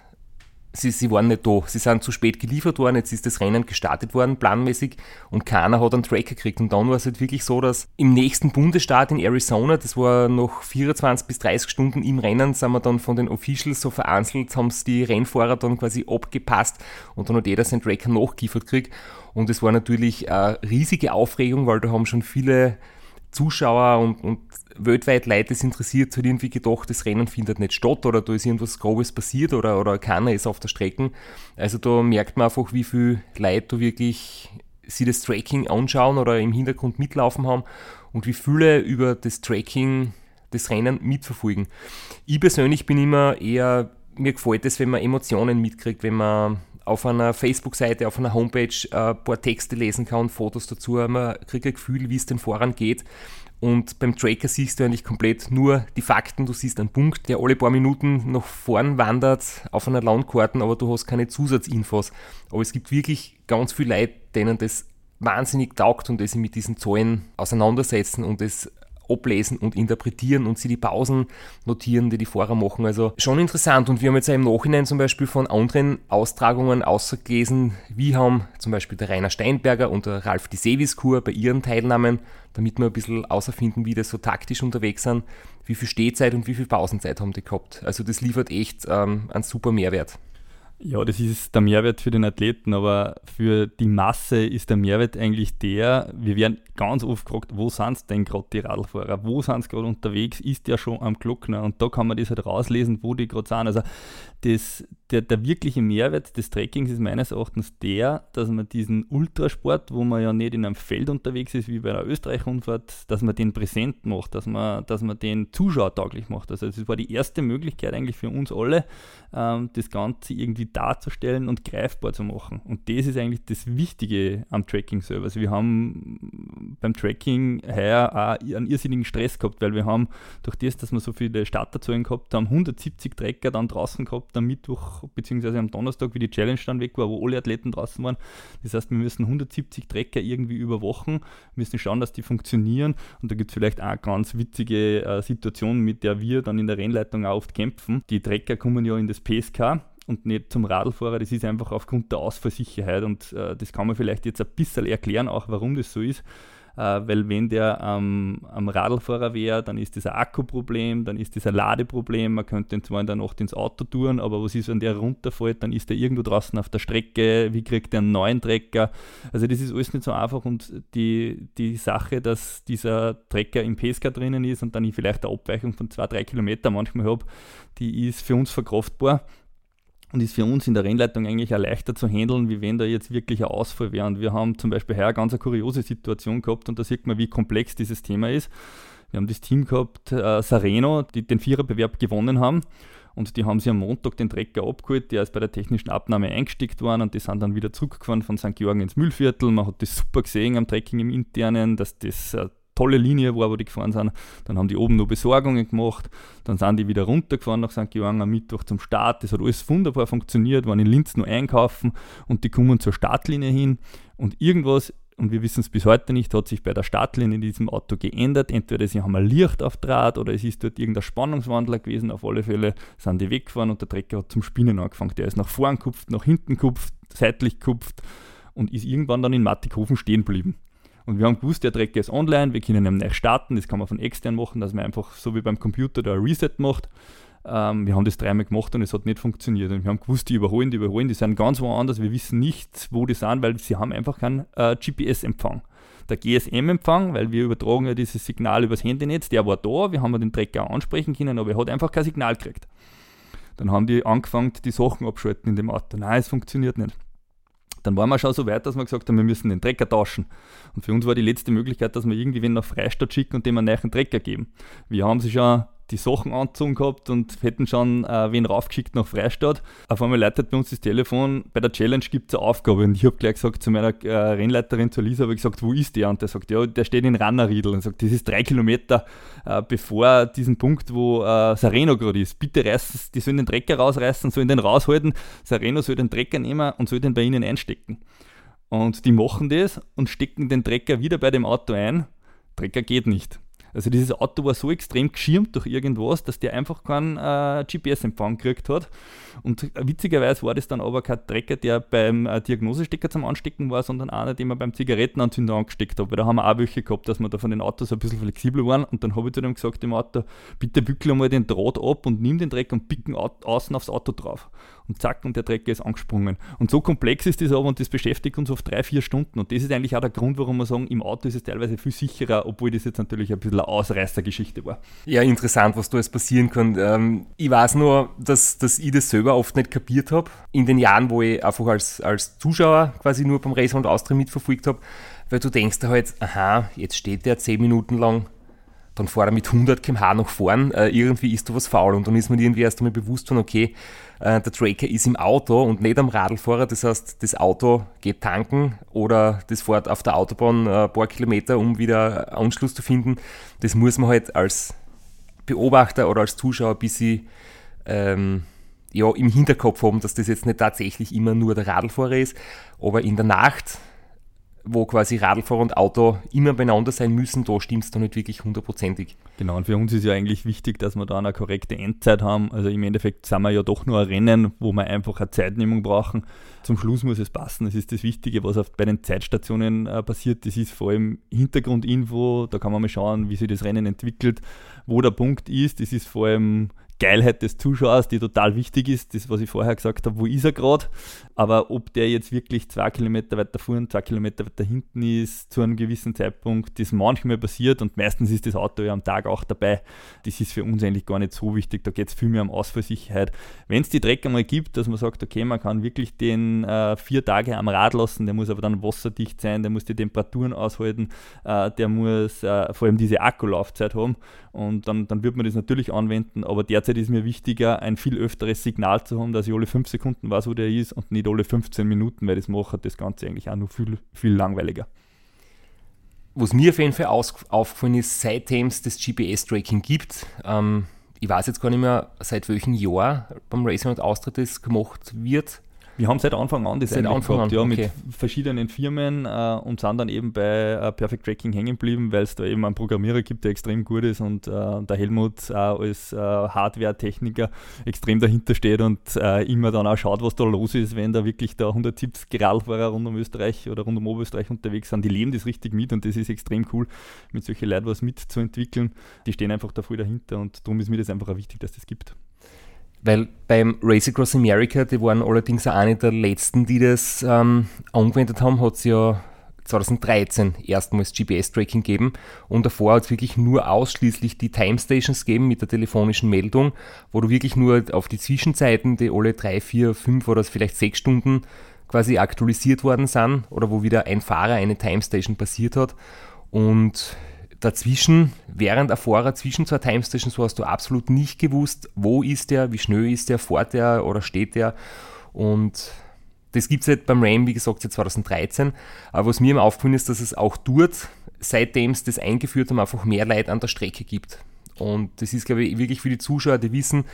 Speaker 1: sie, sie waren nicht da. Sie sind zu spät geliefert worden, jetzt ist das Rennen gestartet worden, planmäßig, und keiner hat einen Tracker gekriegt. Und dann war es halt wirklich so, dass im nächsten Bundesstaat in Arizona, das war noch 24 bis 30 Stunden im Rennen, sind wir dann von den Officials so vereinzelt, haben es die Rennfahrer dann quasi abgepasst und dann hat jeder seinen Tracker nachgeliefert gekriegt. Und es war natürlich eine riesige Aufregung, weil da haben schon viele Zuschauer und, und weltweit Leute es interessiert, hat irgendwie gedacht, das Rennen findet nicht statt oder da ist irgendwas Grobes passiert oder, oder keiner ist auf der Strecke. Also da merkt man einfach, wie viel Leute da wirklich sie das Tracking anschauen oder im Hintergrund mitlaufen haben und wie viele über das Tracking das Rennen mitverfolgen. Ich persönlich bin immer eher, mir gefällt es, wenn man Emotionen mitkriegt, wenn man auf einer Facebook-Seite, auf einer Homepage äh, ein paar Texte lesen kann, Fotos dazu, man kriegt ein Gefühl, wie es den Fahrern geht. Und beim Tracker siehst du eigentlich komplett nur die Fakten. Du siehst einen Punkt, der alle paar Minuten nach vorn wandert auf einer Landkarte, aber du hast keine Zusatzinfos. Aber es gibt wirklich ganz viele Leute, denen das wahnsinnig taugt und die sich mit diesen Zahlen auseinandersetzen und es ablesen und interpretieren und sie die Pausen notieren, die die Fahrer machen. Also schon interessant. Und wir haben jetzt auch im Nachhinein zum Beispiel von anderen Austragungen ausgelesen, wie haben zum Beispiel der Rainer Steinberger und der Ralf Di Seviskur bei ihren Teilnahmen, damit wir ein bisschen außerfinden, wie das so taktisch unterwegs sind, wie viel Stehzeit und wie viel Pausenzeit haben die gehabt. Also das liefert echt ähm, einen super Mehrwert.
Speaker 2: Ja, das ist der Mehrwert für den Athleten, aber für die Masse ist der Mehrwert eigentlich der, wir werden ganz oft gefragt, wo sind denn gerade die Radlfahrer, wo sind sie gerade unterwegs, ist der schon am Glockner? Und da kann man das halt rauslesen, wo die gerade sind. Also das, der, der wirkliche Mehrwert des Trekkings ist meines Erachtens der, dass man diesen Ultrasport, wo man ja nicht in einem Feld unterwegs ist, wie bei einer Österreich-Rundfahrt, dass man den präsent macht, dass man, dass man den zuschauertauglich macht. Also das war die erste Möglichkeit eigentlich für uns alle, ähm, das Ganze irgendwie darzustellen und greifbar zu machen. Und das ist eigentlich das Wichtige am Tracking selber. Also wir haben beim Tracking heuer auch einen irrsinnigen Stress gehabt, weil wir haben durch das, dass wir so viele Starterzahlen gehabt haben, 170 Trecker dann draußen gehabt am Mittwoch bzw. am Donnerstag, wie die Challenge dann weg war, wo alle Athleten draußen waren. Das heißt, wir müssen 170 Trecker irgendwie überwachen, müssen schauen, dass die funktionieren. Und da gibt es vielleicht auch ganz witzige äh, Situation, mit der wir dann in der Rennleitung auch oft kämpfen. Die Trecker kommen ja in das PSK und nicht zum Radlfahrer. Das ist einfach aufgrund der Ausfallsicherheit und äh, das kann man vielleicht jetzt ein bisschen erklären, auch warum das so ist. Äh, weil wenn der ähm, am Radlfahrer wäre, dann ist das ein Akkuproblem, dann ist das ein Ladeproblem, man könnte ihn zwar in der Nacht ins Auto tun, aber was ist, wenn der runterfällt, dann ist er irgendwo draußen auf der Strecke, wie kriegt er einen neuen Trecker? Also das ist alles nicht so einfach und die, die Sache, dass dieser Trecker im PSK drinnen ist und dann ich vielleicht eine Abweichung von zwei, drei Kilometer manchmal habe, die ist für uns verkraftbar und ist für uns in der Rennleitung eigentlich auch leichter zu handeln, wie wenn da jetzt wirklich ein Ausfall wäre. Und wir haben zum Beispiel heuer eine ganz eine kuriose Situation gehabt und da sieht man, wie komplex dieses Thema ist. Wir haben das Team gehabt, äh, Sareno, die den Viererbewerb gewonnen haben. Und die haben sich am Montag den Trecker abgeholt, der ist bei der technischen Abnahme eingesteckt worden und die sind dann wieder zurückgefahren von St. Georgen ins Müllviertel. Man hat das super gesehen am Trekking im Internen, dass das äh, tolle Linie war, wo die gefahren sind. Dann haben die oben noch Besorgungen gemacht. Dann sind die wieder runtergefahren nach St. Georgen am Mittwoch zum Start. Das hat alles wunderbar funktioniert, waren in Linz nur einkaufen und die kommen zur Startlinie hin. Und irgendwas, und wir wissen es bis heute nicht, hat sich bei der Startlinie in diesem Auto geändert. Entweder sie haben ein Licht auf Draht oder es ist dort irgendein Spannungswandler gewesen. Auf alle Fälle sind die weggefahren und der Trecker hat zum Spinnen angefangen. Der ist nach vorn kupft, nach hinten kupft, seitlich kupft und ist irgendwann dann in Mattighofen stehen geblieben. Und wir haben gewusst, der Trecker ist online, wir können ihn neu starten, das kann man von extern machen, dass man einfach so wie beim Computer da ein Reset macht. Ähm, wir haben das dreimal gemacht und es hat nicht funktioniert. Und wir haben gewusst, die überholen, die überholen, die sind ganz woanders, wir wissen nicht, wo die sind, weil sie haben einfach keinen äh, GPS-Empfang. Der GSM-Empfang, weil wir übertragen ja dieses Signal übers Handynetz, der war da, wir haben den Trecker ansprechen können, aber er hat einfach kein Signal gekriegt. Dann haben die angefangen, die Sachen abschalten in dem Auto. Nein, es funktioniert nicht. Dann waren wir schon so weit, dass wir gesagt haben, wir müssen den Trecker tauschen. Und für uns war die letzte Möglichkeit, dass wir irgendwie wen nach Freistadt schicken und dem einen neuen Trecker geben. Wir haben sie schon die Sachen angezogen gehabt und hätten schon äh, wen raufgeschickt nach Freistadt. Auf einmal leitet bei uns das Telefon, bei der Challenge gibt es eine Aufgabe. Und ich habe gleich gesagt zu meiner äh, Rennleiterin, zu Lisa, ich gesagt, wo ist der? Und der sagt, ja, der steht in Rannerriedl. Und sagt, das ist drei Kilometer äh, bevor diesen Punkt, wo äh, Sereno gerade ist. Bitte reißen, die sollen den Trecker rausreißen, sollen den raushalten. Sereno soll den Trecker nehmen und soll den bei ihnen einstecken. Und die machen das und stecken den Trecker wieder bei dem Auto ein. Trecker geht nicht. Also dieses Auto war so extrem geschirmt durch irgendwas, dass der einfach keinen äh, GPS-Empfang gekriegt hat. Und witzigerweise war das dann aber kein Trecker, der beim äh, Diagnosestecker zum Anstecken war, sondern einer, den man beim Zigarettenanzünder angesteckt hat. Weil da haben wir auch welche gehabt, dass wir da von den Autos ein bisschen flexibler waren. Und dann habe ich zu dem gesagt im Auto, bitte wickel einmal den Draht ab und nimm den Trecker und picken außen aufs Auto drauf. Und zack, und der Trecker ist angesprungen. Und so komplex ist das aber und das beschäftigt uns auf drei, vier Stunden. Und das ist eigentlich auch der Grund, warum wir sagen, im Auto ist es teilweise viel sicherer, obwohl das jetzt natürlich ein bisschen eine Ausreißergeschichte war.
Speaker 1: Ja, interessant, was da jetzt passieren kann. Ähm, ich weiß nur, dass, dass ich das selber oft nicht kapiert habe. In den Jahren, wo ich einfach als, als Zuschauer quasi nur beim Race und Austria mitverfolgt habe, weil du denkst da halt, aha, jetzt steht der zehn Minuten lang dann fährt er mit 100 km/h nach vorn, äh, irgendwie ist da was faul und dann ist man irgendwie erst einmal bewusst von, okay, äh, der Tracker ist im Auto und nicht am Radlfahrer, das heißt, das Auto geht tanken oder das fährt auf der Autobahn äh, ein paar Kilometer, um wieder Anschluss zu finden. Das muss man halt als Beobachter oder als Zuschauer ein bisschen ähm, ja, im Hinterkopf haben, dass das jetzt nicht tatsächlich immer nur der Radlfahrer ist, aber in der Nacht wo quasi Radlfahrer und Auto immer beieinander sein müssen, da stimmt es dann nicht wirklich hundertprozentig.
Speaker 2: Genau, und für uns ist ja eigentlich wichtig, dass wir da eine korrekte Endzeit haben. Also im Endeffekt sind wir ja doch nur ein Rennen, wo wir einfach eine Zeitnehmung brauchen. Zum Schluss muss es passen. Das ist das Wichtige, was bei den Zeitstationen äh, passiert. Das ist vor allem Hintergrundinfo. Da kann man mal schauen, wie sich das Rennen entwickelt, wo der Punkt ist. Das ist vor allem Geilheit des Zuschauers, die total wichtig ist, das, was ich vorher gesagt habe, wo ist er gerade, aber ob der jetzt wirklich zwei Kilometer weiter vorne, zwei Kilometer weiter hinten ist, zu einem gewissen Zeitpunkt, das manchmal passiert und meistens ist das Auto ja am Tag auch dabei, das ist für uns eigentlich gar nicht so wichtig, da geht es viel mehr um Ausfallsicherheit. Wenn es die Dreck einmal gibt, dass man sagt, okay, man kann wirklich den äh, vier Tage am Rad lassen, der muss aber dann wasserdicht sein, der muss die Temperaturen aushalten, äh, der muss äh, vor allem diese Akkulaufzeit haben und dann, dann wird man das natürlich anwenden, aber derzeit ist mir wichtiger, ein viel öfteres Signal zu haben, dass ich alle 5 Sekunden weiß, wo der ist und nicht alle 15 Minuten, weil das macht das Ganze eigentlich auch noch viel, viel langweiliger.
Speaker 1: Was mir auf jeden Fall aufgefallen ist, seitdem es das GPS-Tracking gibt, ähm, ich weiß jetzt gar nicht mehr, seit welchem Jahr beim Racing und Austria das gemacht wird,
Speaker 2: wir haben seit Anfang an das
Speaker 1: seit Anfang
Speaker 2: gehabt,
Speaker 1: an.
Speaker 2: ja, okay. mit verschiedenen Firmen äh, und sind dann eben bei äh, Perfect Tracking hängen geblieben, weil es da eben einen Programmierer gibt, der extrem gut ist und äh, der Helmut als äh, Hardware-Techniker extrem dahinter steht und äh, immer dann auch schaut, was da los ist, wenn da wirklich da 170 Radfahrer rund um Österreich oder rund um Oberösterreich unterwegs sind. Die leben das richtig mit und das ist extrem cool, mit solchen Leuten was mitzuentwickeln. Die stehen einfach da voll dahinter und darum ist mir das einfach auch wichtig, dass das gibt.
Speaker 1: Weil beim Race Across America, die waren allerdings auch eine der letzten, die das ähm, angewendet haben, hat es ja 2013 erstmals GPS-Tracking gegeben. Und davor hat es wirklich nur ausschließlich die Time Stations gegeben mit der telefonischen Meldung, wo du wirklich nur auf die Zwischenzeiten, die alle drei, vier, fünf oder vielleicht sechs Stunden quasi aktualisiert worden sind oder wo wieder ein Fahrer eine Time Station passiert hat. Und dazwischen, während ein Fahrer zwischen zwei Timestations, so hast du absolut nicht gewusst, wo ist der, wie schnell ist der, fährt der oder steht der. Und das gibt es halt beim Ram, wie gesagt, seit 2013. Aber was mir immer aufgefallen ist, dass es auch dort, seitdem es das eingeführt haben, einfach mehr Leid an der Strecke gibt. Und das ist, glaube ich, wirklich für die Zuschauer, die wissen,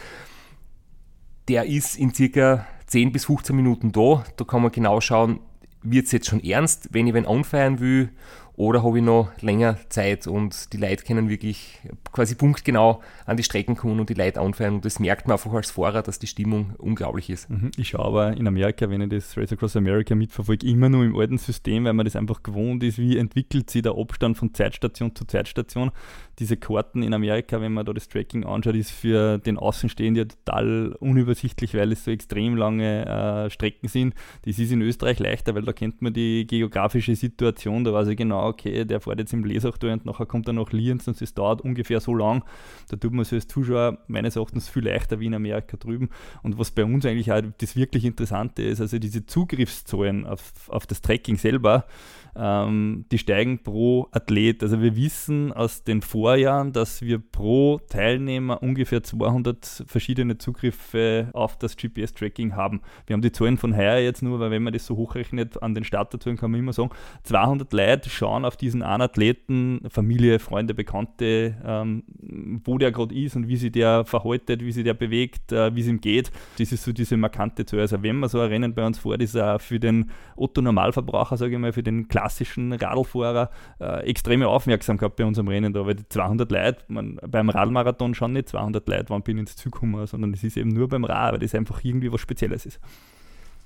Speaker 1: der ist in circa 10 bis 15 Minuten da. Da kann man genau schauen, wird es jetzt schon ernst, wenn ich wen anfeiern will oder habe ich noch länger Zeit und die Leute können wirklich quasi punktgenau an die Strecken kommen und die Leute anfeuern und das merkt man einfach als Fahrer, dass die Stimmung unglaublich ist.
Speaker 2: Mhm. Ich schaue aber in Amerika, wenn ich das Race Across America mitverfolge, immer nur im alten System, weil man das einfach gewohnt ist, wie entwickelt sich der Abstand von Zeitstation zu Zeitstation. Diese Karten in Amerika, wenn man da das Tracking anschaut, ist für den Außenstehenden ja total unübersichtlich, weil es so extrem lange äh, Strecken sind. Das ist in Österreich leichter, weil da kennt man die geografische Situation, da weiß ich genau, genau, okay, der fährt jetzt im Lesachtor und nachher kommt er nach Lienz und es dauert ungefähr so lang. Da tut man sich als Zuschauer meines Erachtens viel leichter wie in Amerika drüben. Und was bei uns eigentlich auch das wirklich Interessante ist, also diese Zugriffszahlen auf, auf das Tracking selber, ähm, die steigen pro Athlet. Also wir wissen aus den Vorjahren, dass wir pro Teilnehmer ungefähr 200 verschiedene Zugriffe auf das GPS-Tracking haben. Wir haben die Zahlen von heuer jetzt nur, weil wenn man das so hochrechnet an den Starterzahlen, kann man immer sagen, 200 Leute schauen auf diesen einen Athleten, Familie, Freunde, Bekannte, ähm, wo der gerade ist und wie sich der verhaltet, wie sich der bewegt, äh, wie es ihm geht. Das ist so diese markante Zahl. Also wenn man so ein Rennen bei uns fährt, ist auch für den Otto-Normalverbraucher, sage ich mal, für den klassischen Radlfahrer äh, extreme Aufmerksamkeit bei unserem Rennen da, weil die 200 Leute, man, beim Radmarathon schon nicht 200 Leute, wann bin ich ins Ziel gekommen, sondern es ist eben nur beim Rad, weil das einfach irgendwie was Spezielles ist.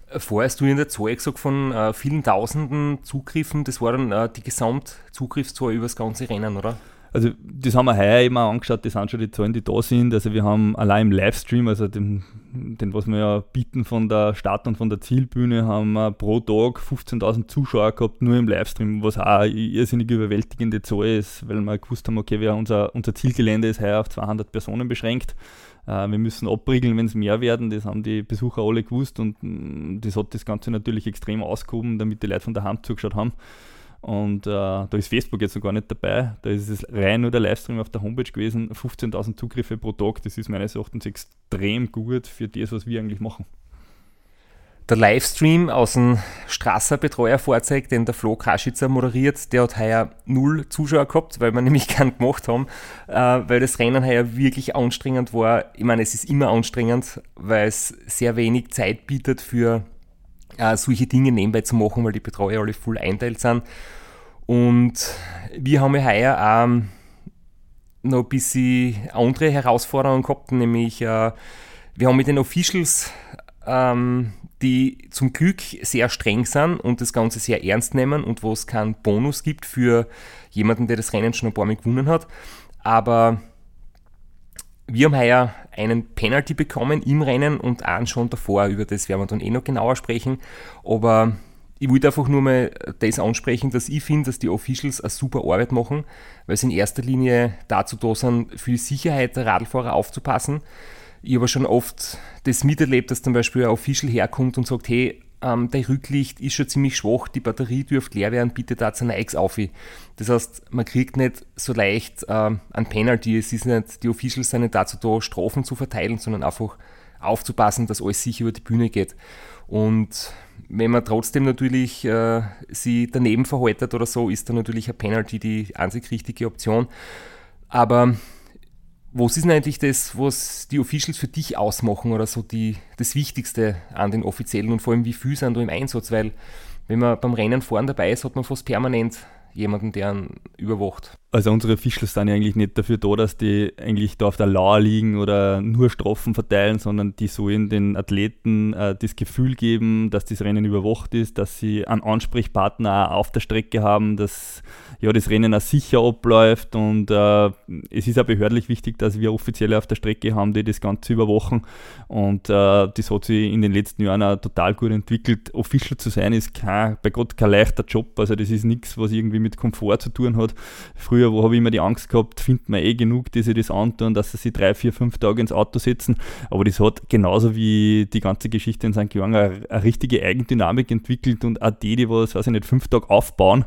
Speaker 1: Vorher hast du in der Zahl gesagt von äh, vielen tausenden Zugriffen, das war dann äh, die Gesamtzugriffszahl über das ganze Rennen, oder?
Speaker 2: Also das haben wir heuer immer angeschaut, das sind schon die Zahlen, die da sind. Also wir haben allein im Livestream, also den, den was wir ja bieten von der Start- und von der Zielbühne, haben wir pro Tag 15.000 Zuschauer gehabt, nur im Livestream, was auch eine irrsinnig überwältigende Zahl ist, weil wir gewusst haben, okay, wir, unser, unser Zielgelände ist heuer auf 200 Personen beschränkt. Äh, wir müssen abriegeln, wenn es mehr werden, das haben die Besucher alle gewusst und mm, das hat das Ganze natürlich extrem ausgehoben, damit die Leute von der Hand zugeschaut haben. Und äh, da ist Facebook jetzt noch gar nicht dabei. Da ist es rein nur der Livestream auf der Homepage gewesen. 15.000 Zugriffe pro Tag. Das ist meines Erachtens extrem gut für das, was wir eigentlich machen.
Speaker 1: Der Livestream aus dem Strasser Betreuerfahrzeug, den der Flo Kaschitzer moderiert, der hat heuer null Zuschauer gehabt, weil wir [laughs] nämlich keinen gemacht haben, äh, weil das Rennen heuer wirklich anstrengend war. Ich meine, es ist immer anstrengend, weil es sehr wenig Zeit bietet für äh, solche Dinge nebenbei zu machen, weil die Betreuer alle voll einteilt sind. Und wir haben ja heuer auch noch ein bisschen andere Herausforderungen gehabt, nämlich äh, wir haben mit den Officials, ähm, die zum Glück sehr streng sind und das Ganze sehr ernst nehmen und wo es keinen Bonus gibt für jemanden, der das Rennen schon ein paar Mal gewonnen hat. Aber wir haben heuer einen Penalty bekommen im Rennen und einen schon davor. Über das werden wir dann eh noch genauer sprechen. Aber ich wollte einfach nur mal das ansprechen, dass ich finde, dass die Officials eine super Arbeit machen, weil sie in erster Linie dazu da sind, für die Sicherheit der Radlfahrer aufzupassen. Ich habe schon oft das miterlebt, dass zum Beispiel ein Official herkommt und sagt, hey, ähm, der Rücklicht ist schon ziemlich schwach, die Batterie dürfte leer werden, bitte da ein X auf. Das heißt, man kriegt nicht so leicht ähm, ein Penalty. Es ist nicht, die Officials sind nicht dazu da, Strafen zu verteilen, sondern einfach aufzupassen, dass alles sicher über die Bühne geht. Und wenn man trotzdem natürlich äh, sie daneben verhaltet oder so, ist dann natürlich ein Penalty die einzig richtige Option. Aber was ist denn eigentlich das, was die Officials für dich ausmachen oder so die, das Wichtigste an den Offiziellen und vor allem wie viel sind da im Einsatz? Weil wenn man beim Rennen fahren dabei ist, hat man fast permanent jemanden, der einen überwacht.
Speaker 2: Also unsere Officials sind ja eigentlich nicht dafür da, dass die eigentlich da auf der Lauer liegen oder nur Strafen verteilen, sondern die sollen den Athleten äh, das Gefühl geben, dass das Rennen überwacht ist, dass sie einen Ansprechpartner auf der Strecke haben, dass ja, das Rennen auch sicher abläuft und äh, es ist auch behördlich wichtig, dass wir Offizielle auf der Strecke haben, die das Ganze überwachen und äh, das hat sich in den letzten Jahren auch total gut entwickelt. Official zu sein ist kein, bei Gott kein leichter Job, also das ist nichts, was irgendwie mit Komfort zu tun hat. Früher habe ich immer die Angst gehabt, findet man eh genug, die sich das antun, dass sie sich drei, vier, fünf Tage ins Auto setzen, aber das hat genauso wie die ganze Geschichte in St. Georg eine, eine richtige Eigendynamik entwickelt und auch die, die was, weiß ich nicht, fünf Tage aufbauen,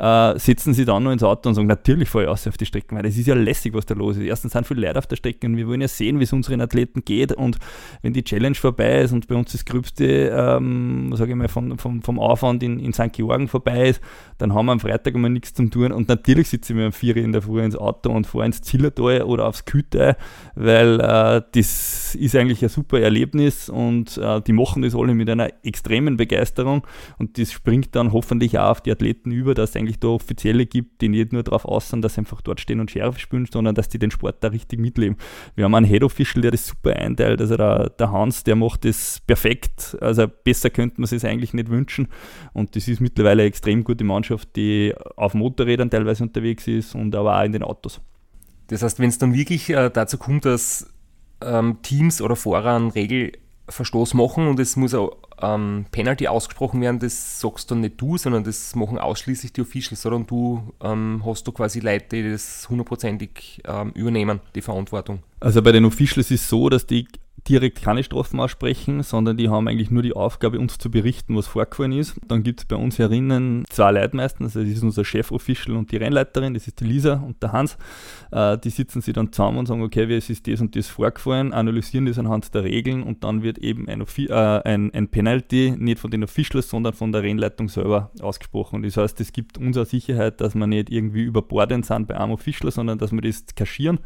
Speaker 2: äh, setzen sie dann noch ins Auto und sagen, natürlich fahre ich aus auf die Strecken, weil das ist ja lässig, was da los ist. Erstens sind viele Leute auf der Strecke und wir wollen ja sehen, wie es unseren Athleten geht und wenn die Challenge vorbei ist und bei uns das Gröbste, ähm, sage ich mal, von, vom, vom Aufwand in, in St. Georgen vorbei ist, dann haben wir am Freitag immer nichts zum tun und natürlich sitzen wir am 4 in der Früh ins Auto und fahren ins Zillertal oder aufs Küte, weil äh, das ist eigentlich ein super Erlebnis und äh, die machen das alle mit einer extremen Begeisterung und das springt dann hoffentlich auch auf die Athleten über, dass eigentlich da Offizielle gibt, die nicht nur darauf aus sind, dass sie einfach dort stehen und Sheriff spielen, sondern dass die den Sport da richtig mitleben. Wir haben einen Head Official, der das super einteilt, also der, der Hans, der macht das perfekt, also besser könnte man es eigentlich nicht wünschen und das ist mittlerweile eine extrem gute Mannschaft, die auf Motorrädern teilweise unterwegs ist und aber auch in den Autos.
Speaker 1: Das heißt, wenn es dann wirklich äh, dazu kommt, dass ähm, Teams oder Fahrer einen Regelverstoß machen und es muss auch ähm, Penalty ausgesprochen werden, das sagst dann nicht du, sondern das machen ausschließlich die Officials, sondern du ähm, hast du quasi Leute, die das hundertprozentig ähm, übernehmen, die Verantwortung.
Speaker 2: Also bei den Officials ist es so, dass die direkt keine Strafen aussprechen, sondern die haben eigentlich nur die Aufgabe, uns zu berichten, was vorgefallen ist. Dann gibt es bei uns herinnen zwei Leute meistens, also das ist unser Chef-Official und die Rennleiterin, das ist die Lisa und der Hans. Äh, die sitzen sich dann zusammen und sagen, okay, wie ist das und das vorgefallen, analysieren das anhand der Regeln und dann wird eben ein, äh, ein, ein Penalty nicht von den Officials, sondern von der Rennleitung selber ausgesprochen. Das heißt, es gibt uns Sicherheit, dass wir nicht irgendwie überbordend sind bei einem Official, sondern dass wir das kaschieren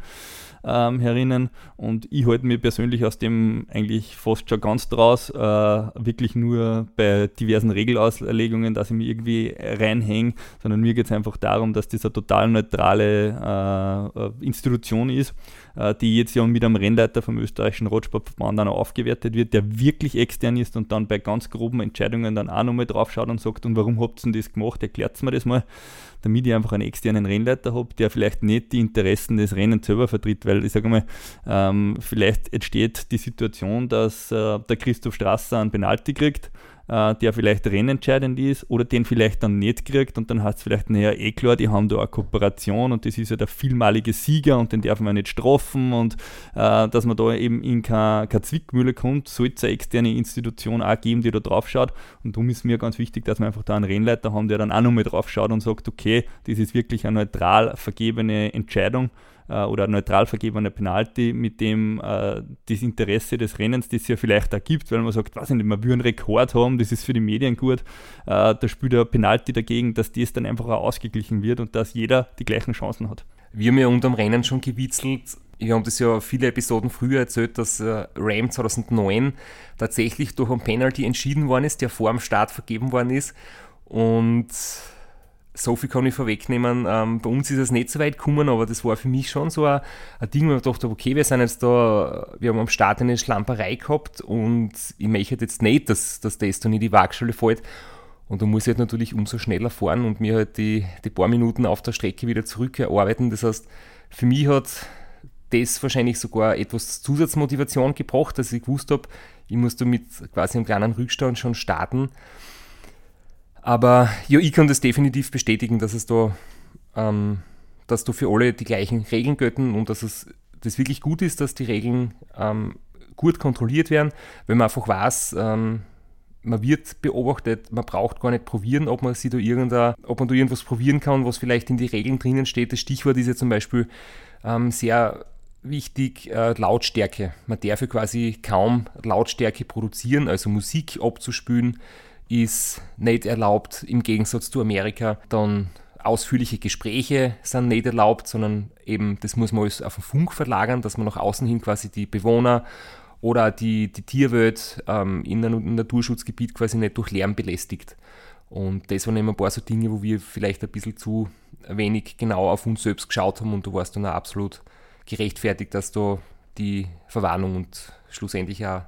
Speaker 2: ähm, herinnen. Und ich halte mir persönlich aus dem eigentlich fast schon ganz draus, äh, wirklich nur bei diversen Regelauslegungen, dass ich mich irgendwie reinhänge, sondern mir geht es einfach darum, dass das eine total neutrale äh, äh, Institution ist, die jetzt ja mit einem Rennleiter vom österreichischen Radsportverband dann auch aufgewertet wird, der wirklich extern ist und dann bei ganz groben Entscheidungen dann auch nochmal drauf schaut und sagt, und warum habt ihr denn das gemacht? Erklärt mir das mal damit ich einfach einen externen Rennleiter habe, der vielleicht nicht die Interessen des Rennens selber vertritt, weil ich sage mal, ähm, vielleicht entsteht die Situation, dass äh, der Christoph Strasser einen Penalty kriegt äh, der vielleicht rennentscheidend ist oder den vielleicht dann nicht kriegt und dann heißt es vielleicht, naja, eh klar, die haben da eine Kooperation und das ist ja der vielmalige Sieger und den darf man nicht strafen und äh, dass man da eben in keine, keine Zwickmühle kommt, sollte es eine externe Institution auch geben, die da drauf schaut. Und darum ist mir ganz wichtig, dass wir einfach da einen Rennleiter haben, der dann auch nochmal drauf schaut und sagt, okay, das ist wirklich eine neutral vergebene Entscheidung äh, oder neutral vergebene Penalty, mit dem äh, das Interesse des Rennens, das es ja vielleicht da gibt, weil man sagt, weiß ich nicht, man will einen Rekord haben, das ist für die Medien gut, äh, da spielt ein Penalty dagegen, dass das dann einfach auch ausgeglichen wird und dass jeder die gleichen Chancen hat.
Speaker 1: Wir haben ja unterm Rennen schon gewitzelt, wir haben das ja viele Episoden früher erzählt, dass äh, Ram 2009 tatsächlich durch einen Penalty entschieden worden ist, der vor dem Start vergeben worden ist. Und so viel kann ich vorwegnehmen. Ähm, bei uns ist es nicht so weit gekommen, aber das war für mich schon so ein, ein Ding, wo ich dachte, okay, wir sind jetzt da, wir haben am Start eine Schlamperei gehabt und ich möchte jetzt nicht, dass, dass das dann in die Waagschale fällt. Und da muss ich halt natürlich umso schneller fahren und mir halt die, die paar Minuten auf der Strecke wieder zurückerarbeiten. Das heißt, für mich hat das wahrscheinlich sogar etwas Zusatzmotivation gebracht, dass ich gewusst habe, ich muss da mit quasi einem kleinen Rückstand schon starten. Aber ja, ich kann das definitiv bestätigen, dass es da, ähm, dass da für alle die gleichen Regeln gelten und dass es das wirklich gut ist, dass die Regeln ähm, gut kontrolliert werden, wenn man einfach weiß, ähm, man wird beobachtet, man braucht gar nicht probieren, ob man, sie da ob man da irgendwas probieren kann, was vielleicht in die Regeln drinnen steht. Das Stichwort ist ja zum Beispiel ähm, sehr wichtig, äh, Lautstärke. Man darf ja quasi kaum Lautstärke produzieren, also Musik abzuspülen ist nicht erlaubt im Gegensatz zu Amerika. Dann ausführliche Gespräche sind nicht erlaubt, sondern eben, das muss man alles auf den Funk verlagern, dass man nach außen hin quasi die Bewohner oder die, die Tierwelt ähm, in einem Naturschutzgebiet quasi nicht durch Lärm belästigt. Und das waren eben ein paar so Dinge, wo wir vielleicht ein bisschen zu wenig genau auf uns selbst geschaut haben und du warst dann auch absolut gerechtfertigt, dass da die Verwarnung und schlussendlich auch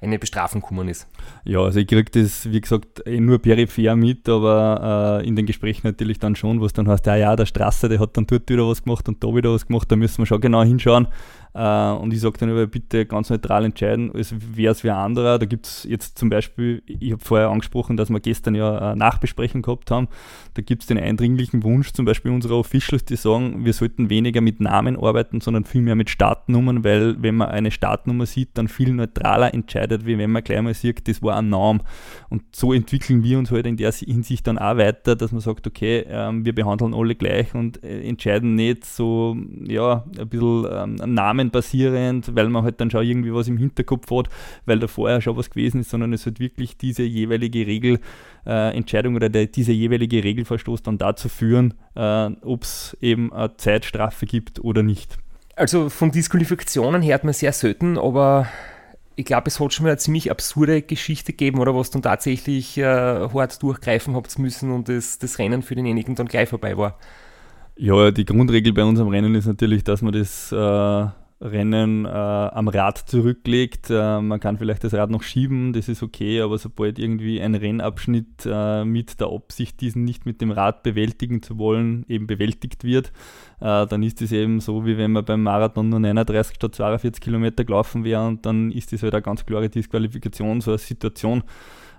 Speaker 1: eine Bestrafung gekommen ist.
Speaker 2: Ja, also ich kriege das, wie gesagt, eh nur peripher mit, aber äh, in den Gesprächen natürlich dann schon, wo es dann heißt, ja, ja, der Straße, der hat dann dort wieder was gemacht und da wieder was gemacht, da müssen wir schon genau hinschauen. Äh, und ich sage dann immer, bitte ganz neutral entscheiden, als wäre es wie ein anderer. Da gibt es jetzt zum Beispiel, ich habe vorher angesprochen, dass wir gestern ja eine Nachbesprechung gehabt haben. Da gibt es den eindringlichen Wunsch, zum Beispiel unserer Officials, die sagen, wir sollten weniger mit Namen arbeiten, sondern vielmehr mit Startnummern, weil wenn man eine Startnummer sieht, dann viel neutraler entscheidet, wie wenn man gleich mal sieht, das war ein Name. Und so entwickeln wir uns halt in der Hinsicht dann auch weiter, dass man sagt, okay, ähm, wir behandeln alle gleich und äh, entscheiden nicht so, ja, ein bisschen ähm, Namen basierend, weil man halt dann schon irgendwie was im Hinterkopf hat, weil da vorher schon was gewesen ist, sondern es hat wirklich diese jeweilige Regelentscheidung äh, oder der, dieser jeweilige Regelverstoß dann dazu führen, äh, ob es eben eine Zeitstrafe gibt oder nicht.
Speaker 1: Also von Disqualifikationen hört man sehr selten, aber ich glaube, es hat schon mal eine ziemlich absurde Geschichte gegeben, oder was dann tatsächlich äh, hart durchgreifen habt müssen und das, das Rennen für denjenigen dann gleich vorbei war.
Speaker 2: Ja, die Grundregel bei unserem Rennen ist natürlich, dass man das äh, Rennen äh, am Rad zurücklegt. Äh, man kann vielleicht das Rad noch schieben, das ist okay, aber sobald irgendwie ein Rennabschnitt äh, mit der Absicht, diesen nicht mit dem Rad bewältigen zu wollen, eben bewältigt wird, äh, dann ist es eben so, wie wenn man beim Marathon nur 39 statt 42 Kilometer gelaufen wäre und dann ist das halt eine ganz klare Disqualifikation, so eine Situation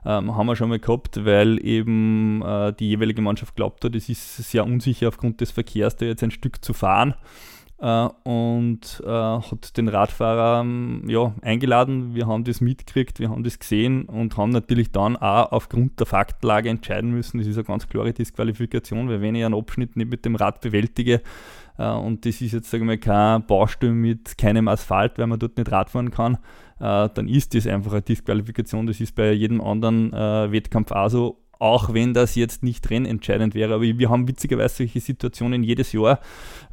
Speaker 2: Ähm, haben wir schon mal gehabt, weil eben äh, die jeweilige Mannschaft glaubt hat, es ist sehr unsicher aufgrund des Verkehrs, da jetzt ein Stück zu fahren. Uh, und uh, hat den Radfahrer um, ja, eingeladen. Wir haben das mitgekriegt, wir haben das gesehen und haben natürlich dann auch aufgrund der Faktenlage entscheiden müssen. Das ist eine ganz klare Disqualifikation, weil wenn ich einen Abschnitt nicht mit dem Rad bewältige, uh, und das ist jetzt, sagen wir kein Baustell mit keinem Asphalt, weil man dort nicht Radfahren kann, dann ist das einfach eine Disqualifikation. Das ist bei jedem anderen Wettkampf auch so auch wenn das jetzt nicht rennentscheidend wäre. Aber wir haben witzigerweise solche Situationen jedes Jahr,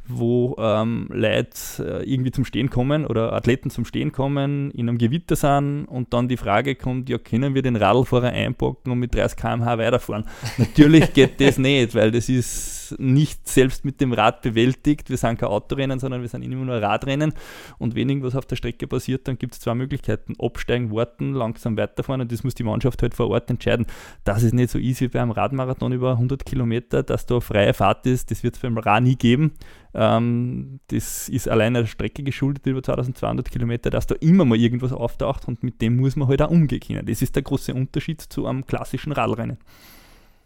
Speaker 2: wo ähm, Leute äh, irgendwie zum Stehen kommen oder Athleten zum Stehen kommen, in einem Gewitter sind und dann die Frage kommt, ja, können wir den Radlfahrer einpacken und mit 30 km/h weiterfahren? Natürlich geht das nicht, weil das ist nicht selbst mit dem Rad bewältigt. Wir sind kein Autorennen, sondern wir sind immer nur Radrennen und wenn irgendwas auf der Strecke passiert, dann gibt es zwei Möglichkeiten. Absteigen, warten, langsam weiterfahren und das muss die Mannschaft halt vor Ort entscheiden. Das ist nicht so easy beim Radmarathon über 100 Kilometer, dass da freie Fahrt ist, das wird es beim Rad nie geben. Ähm, das ist alleine der Strecke geschuldet, über 2200 Kilometer, dass da immer mal irgendwas auftaucht und mit dem muss man halt auch umgehen können. Das ist der große Unterschied zu einem klassischen Radrennen.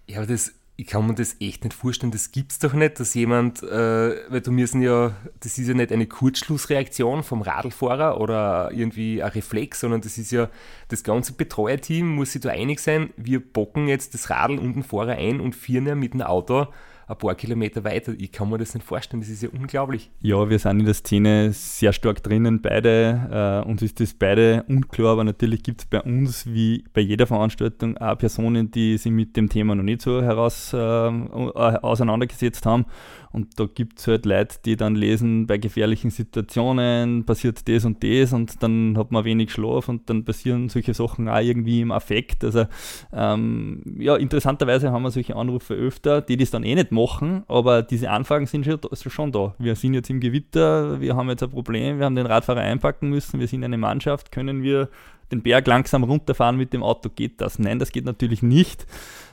Speaker 1: Ja, aber das, ich kann mir das echt nicht vorstellen, das gibt es doch nicht, dass jemand, äh, weil du müssen ja, das ist ja nicht eine Kurzschlussreaktion vom Radlfahrer oder irgendwie ein Reflex, sondern das ist ja, das ganze Betreuerteam muss sich da einig sein, wir bocken jetzt das Radl und den Fahrer ein und fahren ja mit dem Auto ein paar Kilometer weiter. Ich kann mir das nicht vorstellen, das ist ja unglaublich.
Speaker 2: Ja, wir sind in der Szene sehr stark drinnen, beide. Äh, uns ist das beide unklar, aber natürlich gibt es bei uns, wie bei jeder Veranstaltung, auch Personen, die sich mit dem Thema noch nicht so heraus äh, auseinandergesetzt haben und da gibt es halt Leute, die dann lesen, bei gefährlichen Situationen passiert das und das und dann hat man wenig Schlaf und dann passieren solche Sachen auch irgendwie im Affekt. Also ähm, ja, interessanterweise haben wir solche Anrufe öfter, die das dann eh nicht machen, aber diese Anfragen sind schon, schon da. Wir sind jetzt im Gewitter, wir haben jetzt ein Problem, wir haben den Radfahrer einpacken müssen, wir sind eine Mannschaft, können wir den Berg langsam runterfahren mit dem Auto, geht das? Nein, das geht natürlich nicht.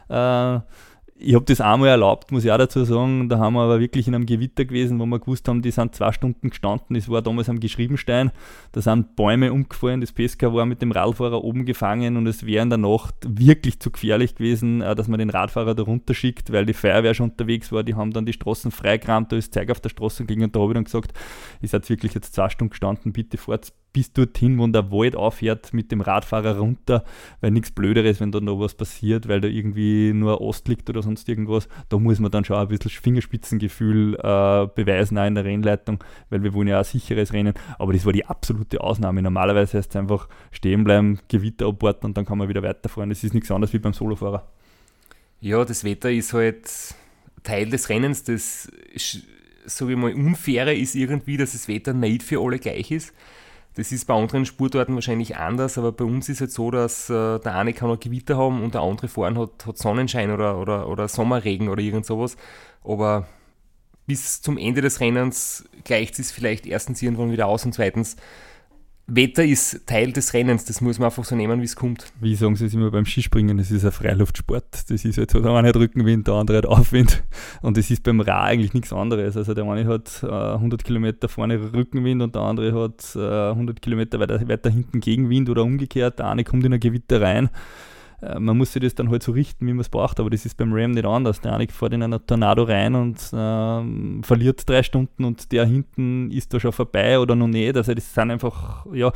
Speaker 2: Äh, ich habe das einmal erlaubt, muss ich auch dazu sagen. Da haben wir aber wirklich in einem Gewitter gewesen, wo wir gewusst haben, die sind zwei Stunden gestanden. Das war damals am Geschriebenstein. Da sind Bäume umgefallen. Das Pesca war mit dem Radfahrer oben gefangen und es wäre in der Nacht wirklich zu gefährlich gewesen, äh, dass man den Radfahrer da runterschickt, weil die Feuerwehr schon unterwegs war. Die haben dann die Straßen freigerammt, da ist Zeug auf der Straße gegangen und da habe ich dann gesagt, ihr seid wirklich jetzt zwei Stunden gestanden, bitte fahrt bis dorthin, wo der Wald aufhört, mit dem Radfahrer runter, weil nichts Blöderes, wenn da noch was passiert, weil da irgendwie nur Ost liegt oder sonst irgendwas. Da muss man dann schon ein bisschen Fingerspitzengefühl äh, beweisen, auch in der Rennleitung, weil wir wollen ja auch sicheres Rennen. Aber das war die absolute Ausnahme. Normalerweise heißt es einfach stehen bleiben, Gewitter abwarten und dann kann man wieder weiterfahren. Das ist nichts anderes wie beim Solofahrer.
Speaker 1: Ja, das Wetter ist halt Teil des Rennens. Das, so wie mal, Unfaire ist irgendwie, dass das Wetter nicht für alle gleich ist. Das ist bei anderen Sportarten wahrscheinlich anders, aber bei uns ist es halt so, dass äh, der eine kann auch Gewitter haben und der andere fahren hat, hat Sonnenschein oder, oder, oder Sommerregen oder irgend sowas. Aber bis zum Ende des Rennens gleicht es vielleicht erstens irgendwann wieder aus und zweitens Wetter ist Teil des Rennens, das muss man einfach so nehmen, wie es kommt.
Speaker 2: Wie sagen sie es immer beim Skispringen, es ist ein Freiluftsport. Das ist halt so, der eine hat Rückenwind, der andere hat Aufwind. Und das ist beim Ra eigentlich nichts anderes. Also der eine hat äh, 100 Kilometer vorne Rückenwind und der andere hat äh, 100 Kilometer weiter, weiter hinten Gegenwind oder umgekehrt. Der eine kommt in ein Gewitter rein äh, man muss sich das dann halt so richten, wie man es braucht, aber das ist beim Ram nicht anders. Der eine fährt in einen Tornado rein und äh, verliert drei Stunden und der hinten ist da schon vorbei oder noch nicht. Also das sind einfach, ja,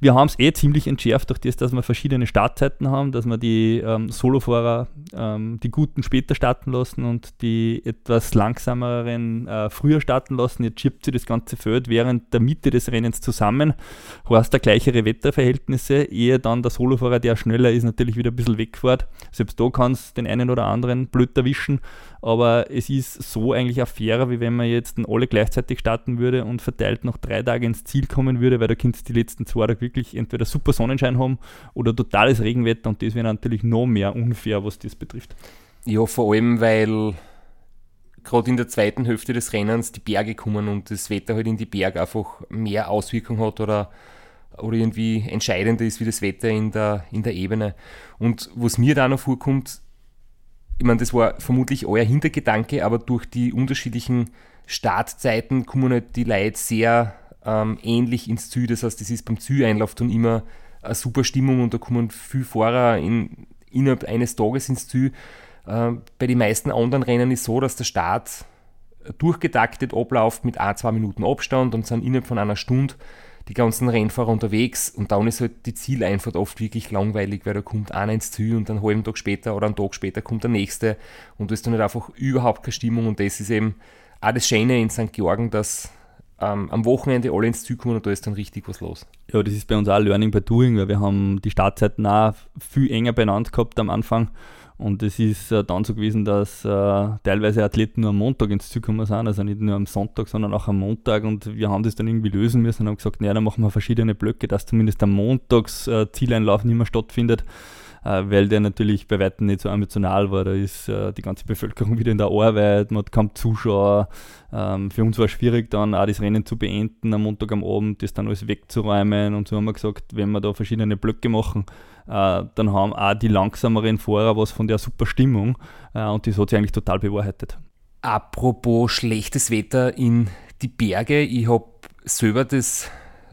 Speaker 2: wir haben es eh ziemlich entschärft durch das, dass wir verschiedene Startzeiten haben, dass wir die ähm, Solofahrer, ähm, die guten später starten lassen und die etwas langsameren äh, früher starten lassen. Jetzt schiebt sich das ganze Feld während der Mitte des Rennens zusammen, hast da gleichere Wetterverhältnisse, ehe dann der Solofahrer, der schneller ist, natürlich wieder bisschen wegfährt. Selbst da kann es den einen oder anderen blöd erwischen, aber es ist so eigentlich auch fairer, wie wenn man jetzt alle gleichzeitig starten würde und verteilt noch drei Tage ins Ziel kommen würde, weil da könntest die letzten zwei Tage wirklich entweder super Sonnenschein haben oder totales Regenwetter und das wäre natürlich noch mehr unfair, was das betrifft.
Speaker 1: Ja, vor allem, weil gerade in der zweiten Hälfte des Rennens die Berge kommen und das Wetter halt in die Berge einfach mehr Auswirkung hat oder oder irgendwie entscheidender ist wie das Wetter in der, in der Ebene. Und was mir da noch vorkommt, ich meine, das war vermutlich euer Hintergedanke, aber durch die unterschiedlichen Startzeiten kommen halt die Leute sehr ähm, ähnlich ins Ziel. Das heißt, das ist beim Zieleinlauf dann immer eine super Stimmung und da kommen viele Fahrer in innerhalb eines Tages ins Ziel. Äh, bei den meisten anderen Rennen ist so, dass der Start durchgetaktet abläuft mit ein, zwei Minuten Abstand und sind innerhalb von einer Stunde die ganzen Rennfahrer unterwegs und dann ist halt die Zieleinfahrt oft wirklich langweilig, weil da kommt einer ins Ziel und einen halben Tag später oder einen Tag später kommt der nächste und da ist dann halt einfach überhaupt keine Stimmung und das ist eben auch das Schöne in St. Georgen, dass ähm, am Wochenende alle ins Ziel kommen und da ist dann richtig was los.
Speaker 2: Ja, das ist bei uns auch Learning by Doing, weil wir haben die Startzeiten auch viel enger beieinander gehabt am Anfang und es ist äh, dann so gewesen, dass äh, teilweise Athleten nur am Montag ins Ziel gekommen sind, also nicht nur am Sonntag, sondern auch am Montag. Und wir haben das dann irgendwie lösen müssen und haben gesagt, naja, dann machen wir verschiedene Blöcke, dass zumindest am Montags äh, Zieleinlauf nicht mehr stattfindet weil der natürlich bei weitem nicht so emotional war. Da ist äh, die ganze Bevölkerung wieder in der Arbeit, man hat kaum Zuschauer. Ähm, für uns war es schwierig, dann auch das Rennen zu beenden am Montag am Abend, das dann alles wegzuräumen. Und so haben wir gesagt, wenn wir da verschiedene Blöcke machen, äh, dann haben auch die langsameren Fahrer was von der super Stimmung. Äh, und das hat sich eigentlich total bewahrheitet.
Speaker 1: Apropos schlechtes Wetter in die Berge, ich habe selber das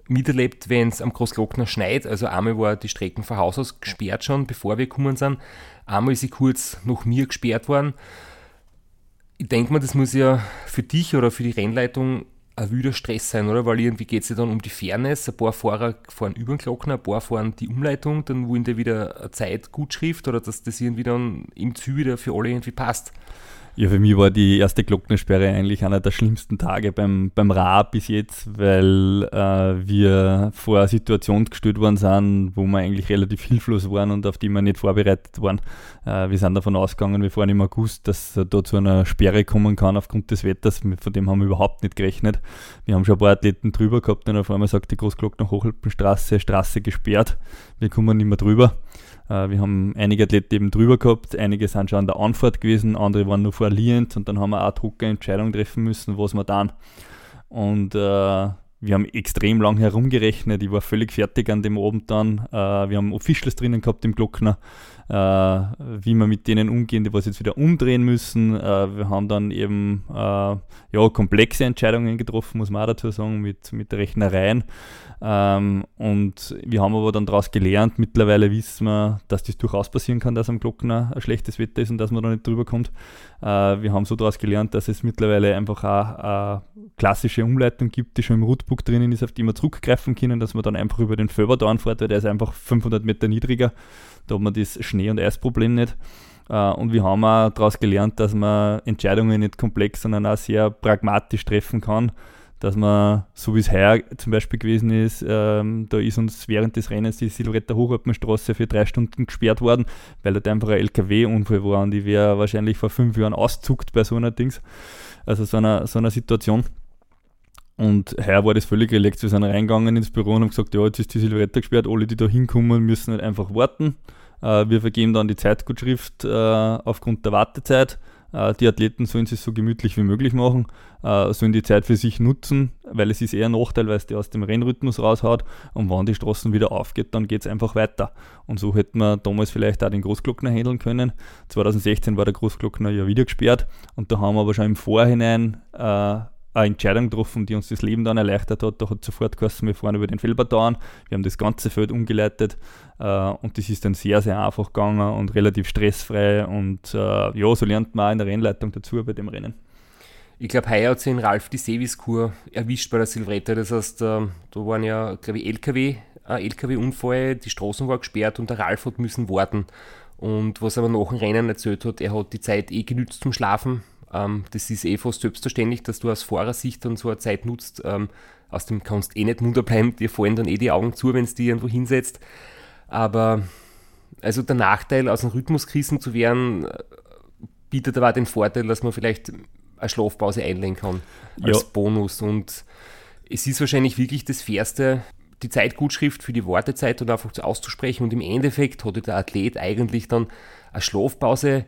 Speaker 1: miterlebt, wenn es am Großglockner schneit. Also einmal war die Strecken von Haus aus gesperrt schon, bevor wir gekommen sind. Einmal ist sie kurz nach mir gesperrt worden. Ich denke mal, das muss ja für dich oder für die Rennleitung ein wilder Stress sein, oder? Weil irgendwie geht es ja dann um die Fairness. Ein paar Fahrer fahren über den Glockner, ein paar fahren die Umleitung, dann wollen die wieder eine Zeitgutschrift oder dass das irgendwie dann im Ziel wieder für alle irgendwie passt.
Speaker 2: Ja, für mich war die erste Glocknersperre eigentlich einer der schlimmsten Tage beim, beim Ra bis jetzt, weil äh, wir vor einer Situation gestellt worden sind, wo wir eigentlich relativ hilflos waren und auf die wir nicht vorbereitet waren. Äh, wir sind davon ausgegangen, wir fahren im August, dass äh, da zu einer Sperre kommen kann aufgrund des Wetters. Von dem haben wir überhaupt nicht gerechnet. Wir haben schon ein paar Athleten drüber gehabt und auf einmal sagt die Großglockner Hochalpenstraße, Straße gesperrt. Wir kommen nicht mehr drüber. Äh, wir haben einige Athleten eben drüber gehabt, einige sind schon an der Anfahrt gewesen, andere waren nur verlierend und dann haben wir auch drucke Entscheidungen treffen müssen, was wir dann. Und äh, wir haben extrem lang herumgerechnet. Ich war völlig fertig an dem Abend dann. Äh, wir haben Officials drinnen gehabt im Glockner, äh, wie wir mit denen umgehen, die was jetzt wieder umdrehen müssen. Äh, wir haben dann eben äh, ja, komplexe Entscheidungen getroffen, muss man auch dazu sagen, mit, mit Rechnereien. Ähm, und wir haben aber dann daraus gelernt, mittlerweile wissen wir, dass das durchaus passieren kann, dass am Glockner ein schlechtes Wetter ist und dass man da nicht drüber kommt. Äh, wir haben so daraus gelernt, dass es mittlerweile einfach auch eine klassische Umleitung gibt, die schon im Rootbook drinnen ist, auf die wir zurückgreifen können, dass man dann einfach über den Föber da anfährt, weil der ist einfach 500 Meter niedriger. Da hat man das Schnee- und Eisproblem nicht. Uh, und wir haben auch daraus gelernt, dass man Entscheidungen nicht komplex, sondern auch sehr pragmatisch treffen kann dass man, so wie es heuer zum Beispiel gewesen ist, ähm, da ist uns während des Rennens die Silvretta Hochalpenstraße für drei Stunden gesperrt worden, weil da einfach ein LKW-Unfall war und die wäre wahrscheinlich vor fünf Jahren auszuckt bei so einer Dings, also so einer, so einer Situation. Und heuer war das völlig relaxed. Wir sind reingegangen ins Büro und haben gesagt, ja, jetzt ist die Silvretta gesperrt, alle, die da hinkommen, müssen halt einfach warten. Äh, wir vergeben dann die Zeitgutschrift äh, aufgrund der Wartezeit äh, die Athleten sollen es so gemütlich wie möglich machen, sollen die Zeit für sich nutzen, weil es ist eher ein Nachteil, weil es die aus dem Rennrhythmus raushaut und wenn die Straßen wieder aufgeht, dann geht es einfach weiter. Und so hätten wir damals vielleicht auch den Großglockner handeln können. 2016 war der Großglockner ja wieder gesperrt und da haben wir aber schon im Vorhinein äh, eine Entscheidung getroffen, die uns das Leben dann erleichtert hat. Da hat sofort geheißen, wir fahren über den Felbertauern, wir haben das ganze Feld umgeleitet äh, und das ist dann sehr, sehr einfach gegangen und relativ stressfrei und äh, ja, so lernt man auch in der Rennleitung dazu bei dem Rennen.
Speaker 1: Ich glaube, heuer hat sich in Ralf die Seviskur erwischt bei der Silvretta. Das heißt, äh, da waren ja, glaube ich, LKW, ein LKW-Unfall, die Straßen war gesperrt und der Ralf hat müssen warten. Und was er aber nach dem Rennen erzählt hat, er hat die Zeit eh genützt zum Schlafen, ähm, das ist eh fast selbstverständlich, dass du aus Fahrersicht dann so eine Zeit nutzt. Ähm, aus dem kannst du eh nicht munter bleiben, dir fallen dann eh die Augen zu, wenn es dich irgendwo hinsetzt. Aber also der Nachteil, aus dem Rhythmus gerissen zu werden, äh, bietet aber auch den Vorteil, dass man vielleicht eine Schlafpause einlegen kann als ja. Bonus. Und es ist wahrscheinlich wirklich das Fairste, die Zeitgutschrift für die Wartezeit dann einfach auszusprechen. Und im Endeffekt hatte der Athlet eigentlich dann eine Schlafpause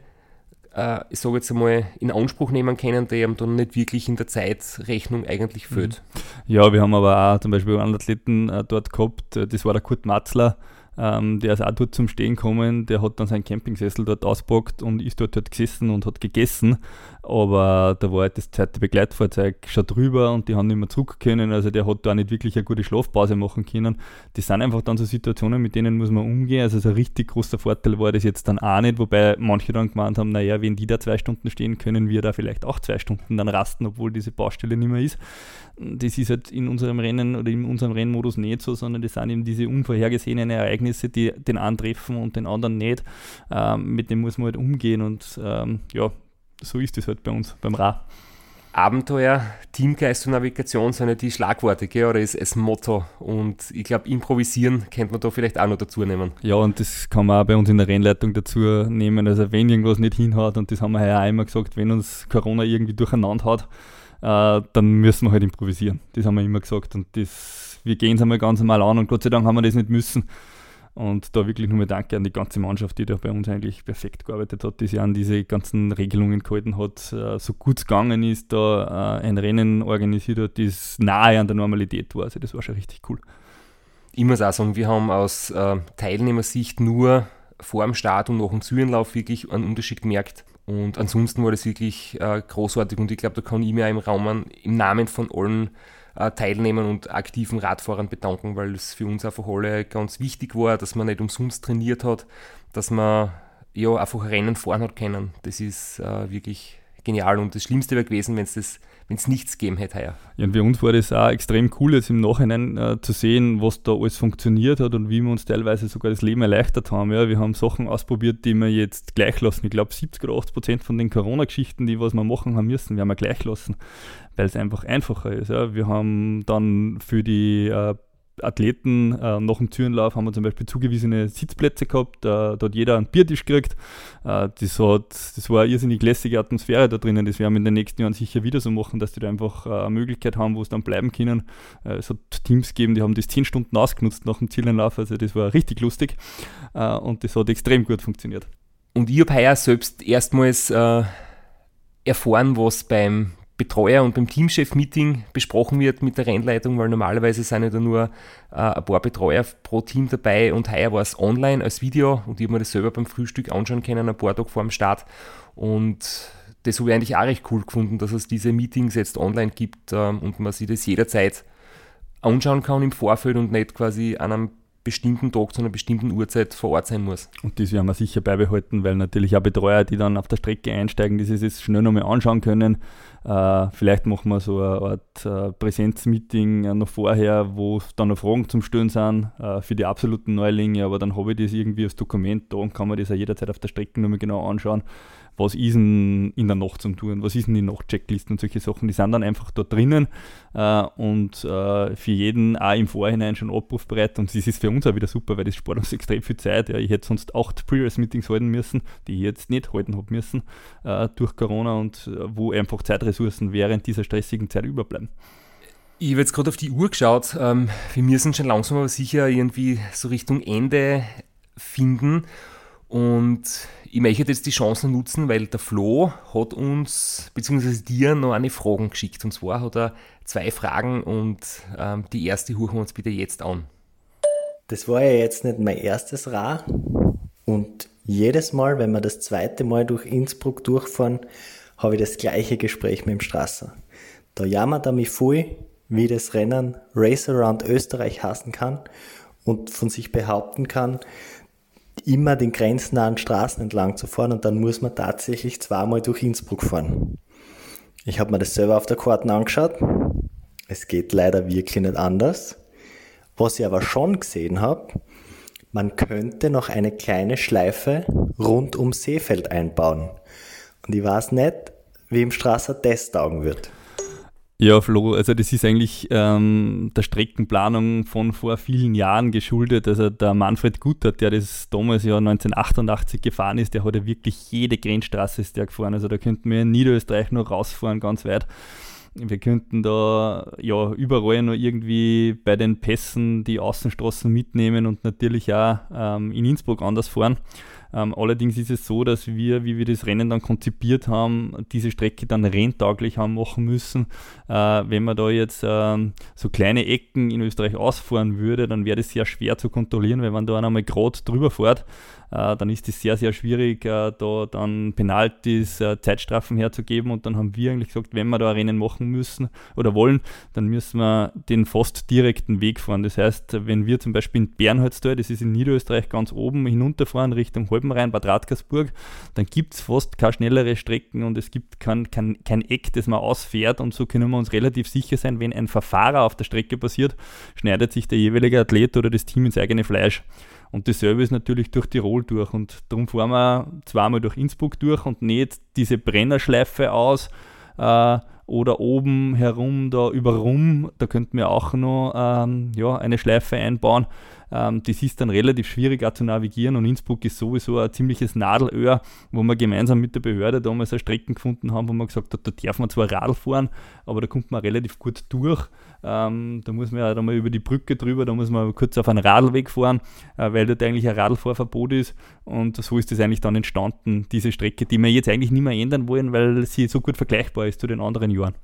Speaker 1: äh, ich sage jetzt einmal, in Anspruch nehmen können, der ihm dann nicht wirklich in der Zeitrechnung eigentlich fehlt.
Speaker 2: Mhm. Ja, wir haben aber auch zum Beispiel einen Athleten äh, dort gehabt, äh, das war der Kurt Matzler, ähm, der ist auch dort zum Stehen gekommen, der hat dann seinen Campingsessel dort auspackt und ist dort, dort gesessen und hat gegessen. Aber da war halt das zweite Begleitfahrzeug schon drüber und die haben nicht mehr zurück können. Also der hat da nicht wirklich eine gute Schlafpause machen können. Das sind einfach dann so Situationen, mit denen muss man umgehen. Also so ein richtig großer Vorteil war das jetzt dann auch nicht, wobei manche dann gemeint haben, naja, wenn die da zwei Stunden stehen, können wir da vielleicht auch zwei Stunden dann rasten, obwohl diese Baustelle nicht mehr ist. Das ist halt in unserem Rennen oder in unserem Rennmodus nicht so, sondern das sind eben diese unvorhergesehenen Ereignisse, die den einen treffen und den anderen nicht. Ähm, mit dem muss man halt umgehen und ähm, ja, so ist es halt bei uns beim Ra.
Speaker 1: Abenteuer, Teamgeist und Navigation sind ja die Schlagworte, gell? oder ist das Motto. Und ich glaube, improvisieren könnte man da vielleicht auch noch dazu nehmen.
Speaker 2: Ja, und das kann man auch bei uns in der Rennleitung dazu nehmen. Also, wenn irgendwas nicht hinhaut, und das haben wir ja auch immer gesagt, wenn uns Corona irgendwie durcheinander hat, äh, dann müssen wir halt improvisieren. Das haben wir immer gesagt. Und das, wir gehen es einmal ganz normal an und Gott sei Dank haben wir das nicht müssen. Und da wirklich nochmal Danke an die ganze Mannschaft, die da bei uns eigentlich perfekt gearbeitet hat, die sich an diese ganzen Regelungen gehalten hat, äh, so gut gegangen ist, da äh, ein Rennen organisiert hat, das nahe an der Normalität war. Also das war schon richtig cool.
Speaker 1: Ich muss auch sagen, wir haben aus äh, Teilnehmersicht nur vor dem Start und nach dem Sürenlauf wirklich einen Unterschied gemerkt. Und ansonsten war das wirklich großartig und ich glaube, da kann ich mir auch im Raum im Namen von allen äh, Teilnehmern und aktiven Radfahrern bedanken, weil es für uns einfach alle ganz wichtig war, dass man nicht umsonst trainiert hat, dass man ja einfach Rennen fahren hat können. Das ist äh, wirklich genial und das Schlimmste wäre gewesen, wenn es das wenn es nichts gegeben hätte heuer.
Speaker 2: Ja, und für uns war das auch extrem cool, jetzt im Nachhinein äh, zu sehen, was da alles funktioniert hat und wie wir uns teilweise sogar das Leben erleichtert haben. Ja, wir haben Sachen ausprobiert, die wir jetzt gleich lassen. Ich glaube, 70 oder 80 Prozent von den Corona-Geschichten, die was wir machen haben müssen, wir haben wir gleich lassen, weil es einfach einfacher ist. Ja. Wir haben dann für die äh, Athleten äh, nach dem Türenlauf haben wir zum Beispiel zugewiesene Sitzplätze gehabt. Äh, da hat jeder einen Biertisch gekriegt. Äh, das, hat, das war eine irrsinnig lässige Atmosphäre da drinnen. Das werden wir in den nächsten Jahren sicher wieder so machen, dass die da einfach äh, eine Möglichkeit haben, wo es dann bleiben können. Äh, es hat Teams gegeben, die haben das zehn Stunden ausgenutzt nach dem Zielenlauf. Also das war richtig lustig äh, und das hat extrem gut funktioniert.
Speaker 1: Und ich habe heuer selbst erstmals erfahren, was beim Betreuer und beim Teamchef-Meeting besprochen wird mit der Rennleitung, weil normalerweise sind ja da nur äh, ein paar Betreuer pro Team dabei und heuer war es online als Video und ich habe mir das selber beim Frühstück anschauen können, ein paar Tage vor dem Start und das habe ich eigentlich auch recht cool gefunden, dass es diese Meetings jetzt online gibt ähm, und man sich das jederzeit anschauen kann im Vorfeld und nicht quasi an einem bestimmten Tag zu einer bestimmten Uhrzeit vor Ort sein muss.
Speaker 2: Und das werden wir sicher beibehalten, weil natürlich auch Betreuer, die dann auf der Strecke einsteigen, die sich das schnell nochmal anschauen können. Äh, vielleicht machen wir so eine Art äh, Präsenzmeeting äh, noch vorher, wo dann noch Fragen zum Stellen sind äh, für die absoluten Neulinge, aber dann habe ich das irgendwie als Dokument da und kann man das auch jederzeit auf der Strecke nochmal genau anschauen was ist denn in der Nacht zum Tun, was ist denn die Nachtchecklisten und solche Sachen, die sind dann einfach da drinnen äh, und äh, für jeden auch im Vorhinein schon abrufbereit und das ist für uns auch wieder super, weil das spart uns [laughs] extrem viel Zeit. Ja, ich hätte sonst acht Pre-Race-Meetings halten müssen, die ich jetzt nicht halten habe müssen äh, durch Corona und äh, wo einfach Zeitressourcen während dieser stressigen Zeit überbleiben.
Speaker 1: Ich habe jetzt gerade auf die Uhr geschaut. Ähm, wir müssen schon langsam aber sicher irgendwie so Richtung Ende finden. Und ich möchte jetzt die Chance nutzen, weil der Flo hat uns, beziehungsweise dir, noch eine Frage geschickt. Und zwar hat er zwei Fragen und ähm, die erste hören wir uns bitte jetzt an.
Speaker 5: Das war ja jetzt nicht mein erstes Ra. Und jedes Mal, wenn wir das zweite Mal durch Innsbruck durchfahren, habe ich das gleiche Gespräch mit dem Strasser. Da jammert er mich voll, wie das Rennen Race Around Österreich hassen kann und von sich behaupten kann, immer den grenznahen Straßen entlang zu fahren und dann muss man tatsächlich zweimal durch Innsbruck fahren. Ich habe mir das selber auf der Karte angeschaut. Es geht leider wirklich nicht anders. Was ich aber schon gesehen habe, man könnte noch eine kleine Schleife rund um Seefeld einbauen. Und ich weiß nicht, wie im Strasser das taugen wird.
Speaker 2: Ja, Flo, also das ist eigentlich ähm, der Streckenplanung von vor vielen Jahren geschuldet. Also der Manfred Guttert, der das damals ja 1988 gefahren ist, der hat ja wirklich jede Grenzstraße ist der gefahren. Also da könnten wir in Niederösterreich noch rausfahren, ganz weit. Wir könnten da ja überall noch irgendwie bei den Pässen die Außenstraßen mitnehmen und natürlich auch ähm, in Innsbruck anders fahren. Ähm, allerdings ist es so, dass wir, wie wir das Rennen dann konzipiert haben, diese Strecke dann renntauglich haben machen müssen. Äh, wenn man da jetzt ähm, so kleine Ecken in Österreich ausfahren würde, dann wäre das sehr schwer zu kontrollieren, weil man da einmal gerade drüber fährt, äh, dann ist es sehr, sehr schwierig, äh, da dann Penalties, äh, Zeitstrafen herzugeben. Und dann haben wir eigentlich gesagt, wenn wir da Rennen machen müssen oder wollen, dann müssen wir den fast direkten Weg fahren. Das heißt, wenn wir zum Beispiel in Bernholztal, das ist in Niederösterreich ganz oben, hinunterfahren Richtung Holbenrhein, Bad Radkersburg, dann gibt es fast keine schnellere Strecken und es gibt kein, kein, kein Eck, das man ausfährt und so können wir uns relativ sicher sein, wenn ein Verfahrer auf der Strecke passiert, schneidet sich der jeweilige Athlet oder das Team ins eigene Fleisch. Und dasselbe ist natürlich durch Tirol durch. Und darum fahren wir zweimal durch Innsbruck durch und nicht diese Brennerschleife aus äh, oder oben herum da über Rum. Da könnten wir auch noch ähm, ja, eine Schleife einbauen. Ähm, das ist dann relativ schwierig auch zu navigieren und Innsbruck ist sowieso ein ziemliches Nadelöhr, wo wir gemeinsam mit der Behörde damals eine Strecken gefunden haben, wo man gesagt hat, da darf man zwar Radl fahren, aber da kommt man relativ gut durch. Ähm, da muss man ja dann mal über die Brücke drüber, da muss man kurz auf einen Radlweg fahren, äh, weil dort eigentlich ein Radlfahrverbot ist. Und so ist das eigentlich dann entstanden, diese Strecke, die wir jetzt eigentlich nicht mehr ändern wollen, weil sie so gut vergleichbar ist zu den anderen Jahren.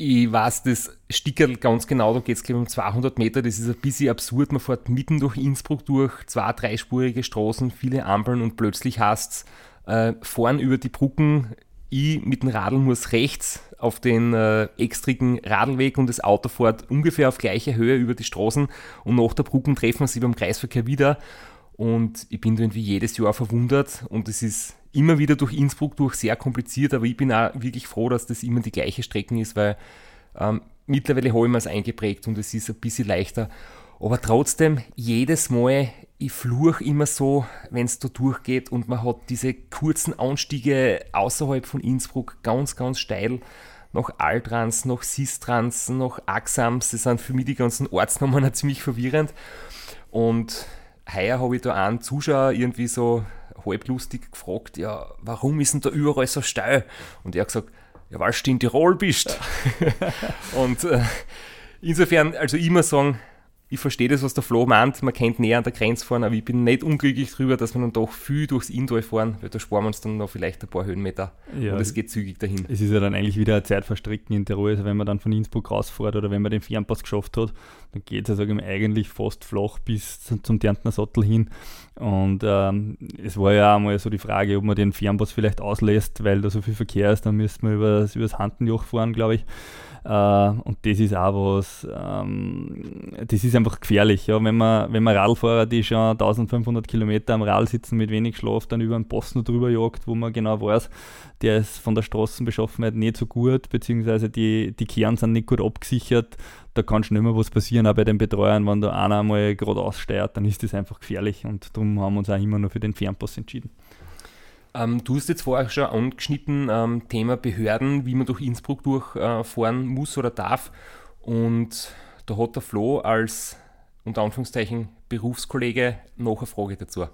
Speaker 1: Ich weiß das Stickerl ganz genau, da geht es um 200 Meter, das ist ein bisschen absurd. Man fährt mitten durch Innsbruck durch, zwei, dreispurige Straßen, viele Ampeln und plötzlich hast äh, vorn über die Brücken, ich mit dem Radl muss rechts auf den äh, extrigen Radlweg und das Auto fährt ungefähr auf gleicher Höhe über die Straßen und nach der Brücke treffen wir sie beim Kreisverkehr wieder und ich bin irgendwie jedes Jahr verwundert und es ist immer wieder durch Innsbruck durch sehr kompliziert, aber ich bin auch wirklich froh, dass das immer die gleiche Strecken ist, weil ähm, mittlerweile habe ich mir es eingeprägt und es ist ein bisschen leichter. Aber trotzdem, jedes Mal, ich fluch immer so, wenn es da durchgeht und man hat diese kurzen Anstiege außerhalb von Innsbruck ganz, ganz steil nach Altrans, nach Sistrans, nach Axams. Das sind für mich die ganzen Ortsnamen [laughs] ziemlich verwirrend. Und heuer habe ich da einen Zuschauer irgendwie so halblustig gefragt, ja, warum ist denn da überall so steil? Und er hat gesagt, ja, weil du in Tirol bist. [laughs] und äh, insofern, also immer sagen, ich verstehe das, was der Flo meint, man kennt näher an der Grenze fahren, aber ich bin nicht unglücklich darüber, dass wir dann doch viel durchs Inntal fahren, weil da sparen wir uns dann noch vielleicht ein paar Höhenmeter ja, und es geht zügig dahin.
Speaker 2: Es ist ja dann eigentlich wieder eine Zeitverstricken in Tirol, also wenn man dann von Innsbruck rausfährt oder wenn man den Fernpass geschafft hat, dann geht es ich, eigentlich fast flach bis zum Därntner Sattel hin und ähm, es war ja auch mal so die Frage, ob man den Fernpass vielleicht auslässt, weil da so viel Verkehr ist, dann müsste man über das Handenjoch fahren, glaube ich. Äh, und das ist auch was, ähm, das ist einfach gefährlich. Ja? Wenn, man, wenn man Radfahrer, die schon 1500 Kilometer am Rad sitzen mit wenig Schlaf, dann über einen Posten drüber jagt, wo man genau weiß, der ist von der Straßenbeschaffenheit nicht so gut, beziehungsweise die, die Kehren sind nicht gut abgesichert. Da kann schnell mal was passieren, auch bei den Betreuern, wenn da einer mal gerade aussteuert, dann ist das einfach gefährlich und darum haben wir uns auch immer nur für den Fernpass entschieden.
Speaker 1: Ähm, du hast jetzt vorher schon angeschnitten, ähm, Thema Behörden, wie man durch Innsbruck durchfahren äh, muss oder darf. Und da hat der Flo als unter Anführungszeichen Berufskollege noch eine Frage dazu.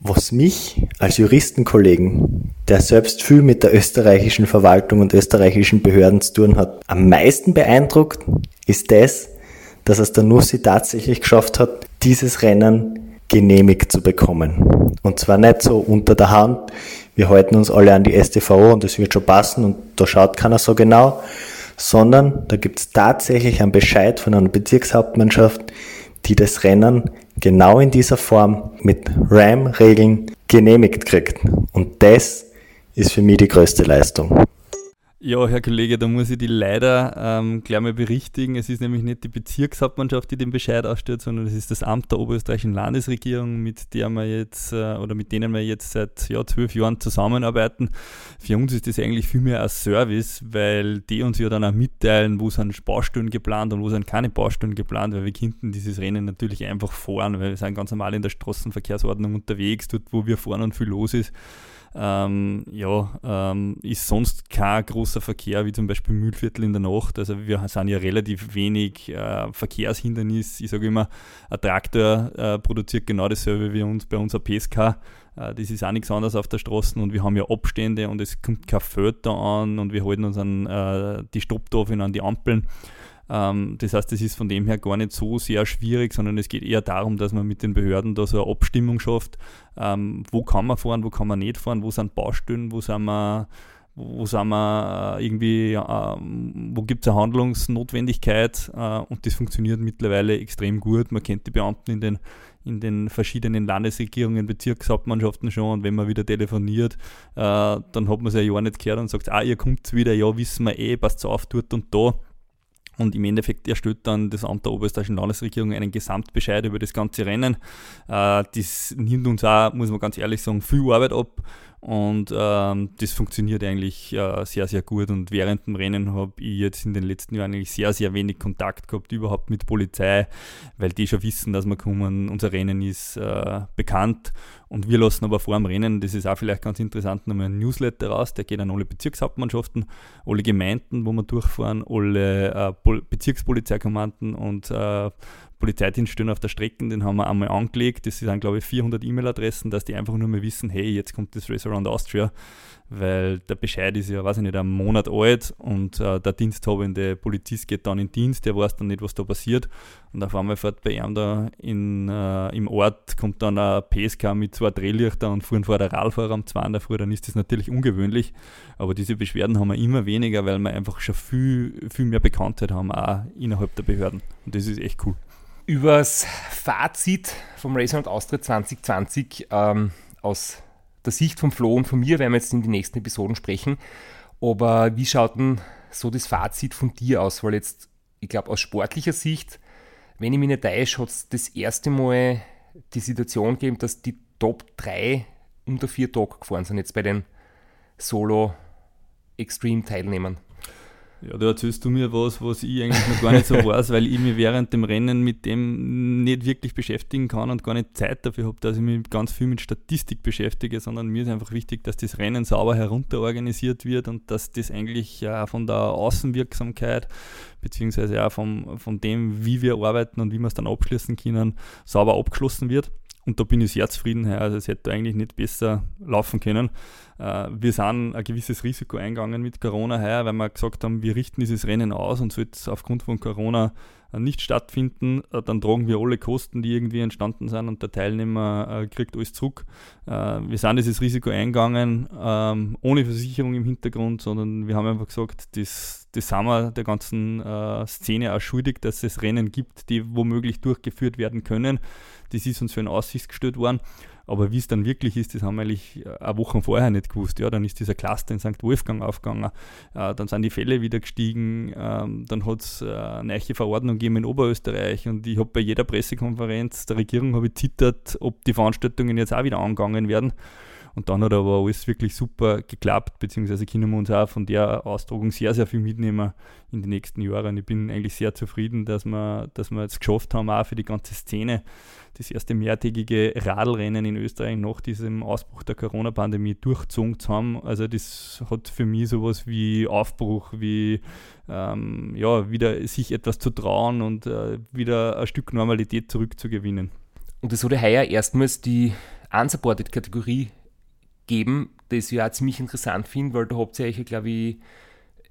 Speaker 5: Was mich als Juristenkollegen, der selbst viel mit der österreichischen Verwaltung und österreichischen Behörden zu tun hat, am meisten beeindruckt, ist das, dass es der Nussi tatsächlich geschafft hat, dieses Rennen genehmigt zu bekommen. Und zwar nicht so unter der Hand, wir halten uns alle an die STVO und es wird schon passen und da schaut keiner so genau, sondern da gibt es tatsächlich einen Bescheid von einer Bezirkshauptmannschaft, die das Rennen genau in dieser Form mit RAM-Regeln genehmigt kriegt. Und das ist für mich die größte Leistung.
Speaker 2: Ja, Herr Kollege, da muss ich die leider ähm, gleich mal berichtigen. Es ist nämlich nicht die Bezirkshauptmannschaft, die den Bescheid ausstellt, sondern es ist das Amt der oberösterreichischen Landesregierung, mit der wir jetzt äh, oder mit denen wir jetzt seit ja, zwölf Jahren zusammenarbeiten. Für uns ist das eigentlich viel mehr ein Service, weil die uns ja dann auch mitteilen, wo sind Baustellen geplant und wo sind keine Baustellen geplant, weil wir könnten dieses Rennen natürlich einfach fahren, weil wir sind ganz normal in der Straßenverkehrsordnung unterwegs, dort wo wir fahren und viel los ist ähm, ja, ähm, ist sonst kein großer Verkehr, wie zum Beispiel Mühlviertel in der Nacht. Also wir sind ja relativ wenig äh, Verkehrshindernis. Ich sage immer, ein Traktor äh, produziert genau dasselbe wie uns bei unserer PSK. Äh, das ist auch nichts anderes auf der Straße und wir haben ja Abstände und es kommt kein Föter an und wir halten uns an äh, die Stopptafeln, an die Ampeln. Ähm, das heißt, es ist von dem her gar nicht so sehr schwierig, sondern es geht eher darum, dass man mit den Behörden da so eine Abstimmung schafft. Ähm, wo kann man fahren, wo kann man nicht fahren, wo sind Baustellen, wo sind wir wo sind wir äh, irgendwie, ähm, wo gibt es eine Handlungsnotwendigkeit äh, und das funktioniert mittlerweile extrem gut. Man kennt die Beamten in den, in den verschiedenen Landesregierungen, Bezirkshauptmannschaften schon und wenn man wieder telefoniert, äh, dann hat man es ja Jahr nicht gehört und sagt, ah, ihr kommt wieder, ja, wissen wir eh, passt auf dort und da. Und im Endeffekt erstellt dann das Amt der Oberösterreichischen Landesregierung einen Gesamtbescheid über das ganze Rennen. das nimmt uns auch, muss man ganz ehrlich sagen, viel Arbeit ab. Und ähm, das funktioniert eigentlich äh, sehr, sehr gut. Und während dem Rennen habe ich jetzt in den letzten Jahren eigentlich sehr, sehr wenig Kontakt gehabt, überhaupt mit Polizei, weil die schon wissen, dass wir kommen. Unser Rennen ist äh, bekannt. Und wir lassen aber vor dem Rennen, das ist auch vielleicht ganz interessant, nochmal ein Newsletter raus, der geht an alle Bezirkshauptmannschaften, alle Gemeinden, wo wir durchfahren, alle äh, Bezirkspolizeikommanden und äh, Polizeidienststellen auf der Strecke, den haben wir einmal angelegt. Das sind, glaube ich, 400 E-Mail-Adressen, dass die einfach nur mal wissen, hey, jetzt kommt das Race Around Austria, weil der Bescheid ist ja, weiß ich nicht, einen Monat alt und äh, der diensthabende Polizist geht dann in Dienst, der weiß dann nicht, was da passiert. Und auf einmal fährt bei ihm da in, äh, im Ort, kommt dann ein PSK mit zwei Drehlichter und fuhren vor der Radfahrer in der Früh, dann ist das natürlich ungewöhnlich. Aber diese Beschwerden haben wir immer weniger, weil wir einfach schon viel, viel mehr Bekanntheit haben, auch innerhalb der Behörden. Und das ist echt cool
Speaker 1: übers Fazit vom Racer und Austria 2020 ähm, aus der Sicht von Flo und von mir werden wir jetzt in den nächsten Episoden sprechen. Aber wie schaut denn so das Fazit von dir aus? Weil jetzt, ich glaube, aus sportlicher Sicht, wenn ich mich nicht täusche, hat es das erste Mal die Situation gegeben, dass die Top 3 unter vier Tage gefahren sind, jetzt bei den Solo-Extreme-Teilnehmern.
Speaker 2: Ja, da erzählst du mir was, was ich eigentlich noch gar nicht so [laughs] weiß, weil ich mich während dem Rennen mit dem nicht wirklich beschäftigen kann und gar nicht Zeit dafür habe, dass ich mich ganz viel mit Statistik beschäftige, sondern mir ist einfach wichtig, dass das Rennen sauber herunterorganisiert wird und dass das eigentlich ja von der Außenwirksamkeit beziehungsweise auch vom, von dem, wie wir arbeiten und wie wir es dann abschließen können, sauber abgeschlossen wird. Und da bin ich sehr zufrieden. Also es hätte eigentlich nicht besser laufen können. Äh, wir sind ein gewisses Risiko eingegangen mit Corona heuer, weil wir gesagt haben, wir richten dieses Rennen aus und sollte es aufgrund von Corona äh, nicht stattfinden, äh, dann tragen wir alle Kosten, die irgendwie entstanden sind und der Teilnehmer kriegt alles zurück. Wir sind dieses Risiko eingegangen, ähm, ohne Versicherung im Hintergrund, sondern wir haben einfach gesagt, das, das sind wir der ganzen Szene auch schuldig, dass es Rennen gibt, die womöglich durchgeführt werden können. Das ist uns für eine Aussicht gestellt worden. Aber wie es dann wirklich ist, das haben wir eigentlich äh, eine Woche vorher nicht gewusst. Ja, dann ist dieser Cluster in St. Wolfgang aufgegangen, äh, dann sind die Fälle wieder gestiegen, ähm, dann hat es äh, eine neue Verordnung gegeben in Oberösterreich und ich habe bei jeder Pressekonferenz der Regierung ich zittert, ob die Veranstaltungen jetzt auch wieder angegangen werden. Und dann hat aber alles wirklich super geklappt, beziehungsweise können wir uns auch von der Austragung sehr, sehr viel mitnehmen in die nächsten Jahre. Und ich bin eigentlich sehr zufrieden, dass wir, dass wir es geschafft haben, auch für die ganze Szene, das erste mehrtägige Radlrennen in Österreich nach diesem Ausbruch der Corona-Pandemie durchgezogen zu haben. Also das hat für mich sowas wie Aufbruch, wie ähm, ja, wieder sich etwas zu trauen und äh, wieder ein Stück Normalität zurückzugewinnen.
Speaker 1: Und es wurde heuer erstmals die Unsupported-Kategorie geben, das ich auch ziemlich interessant finde, weil da habt ihr euch, glaube ich,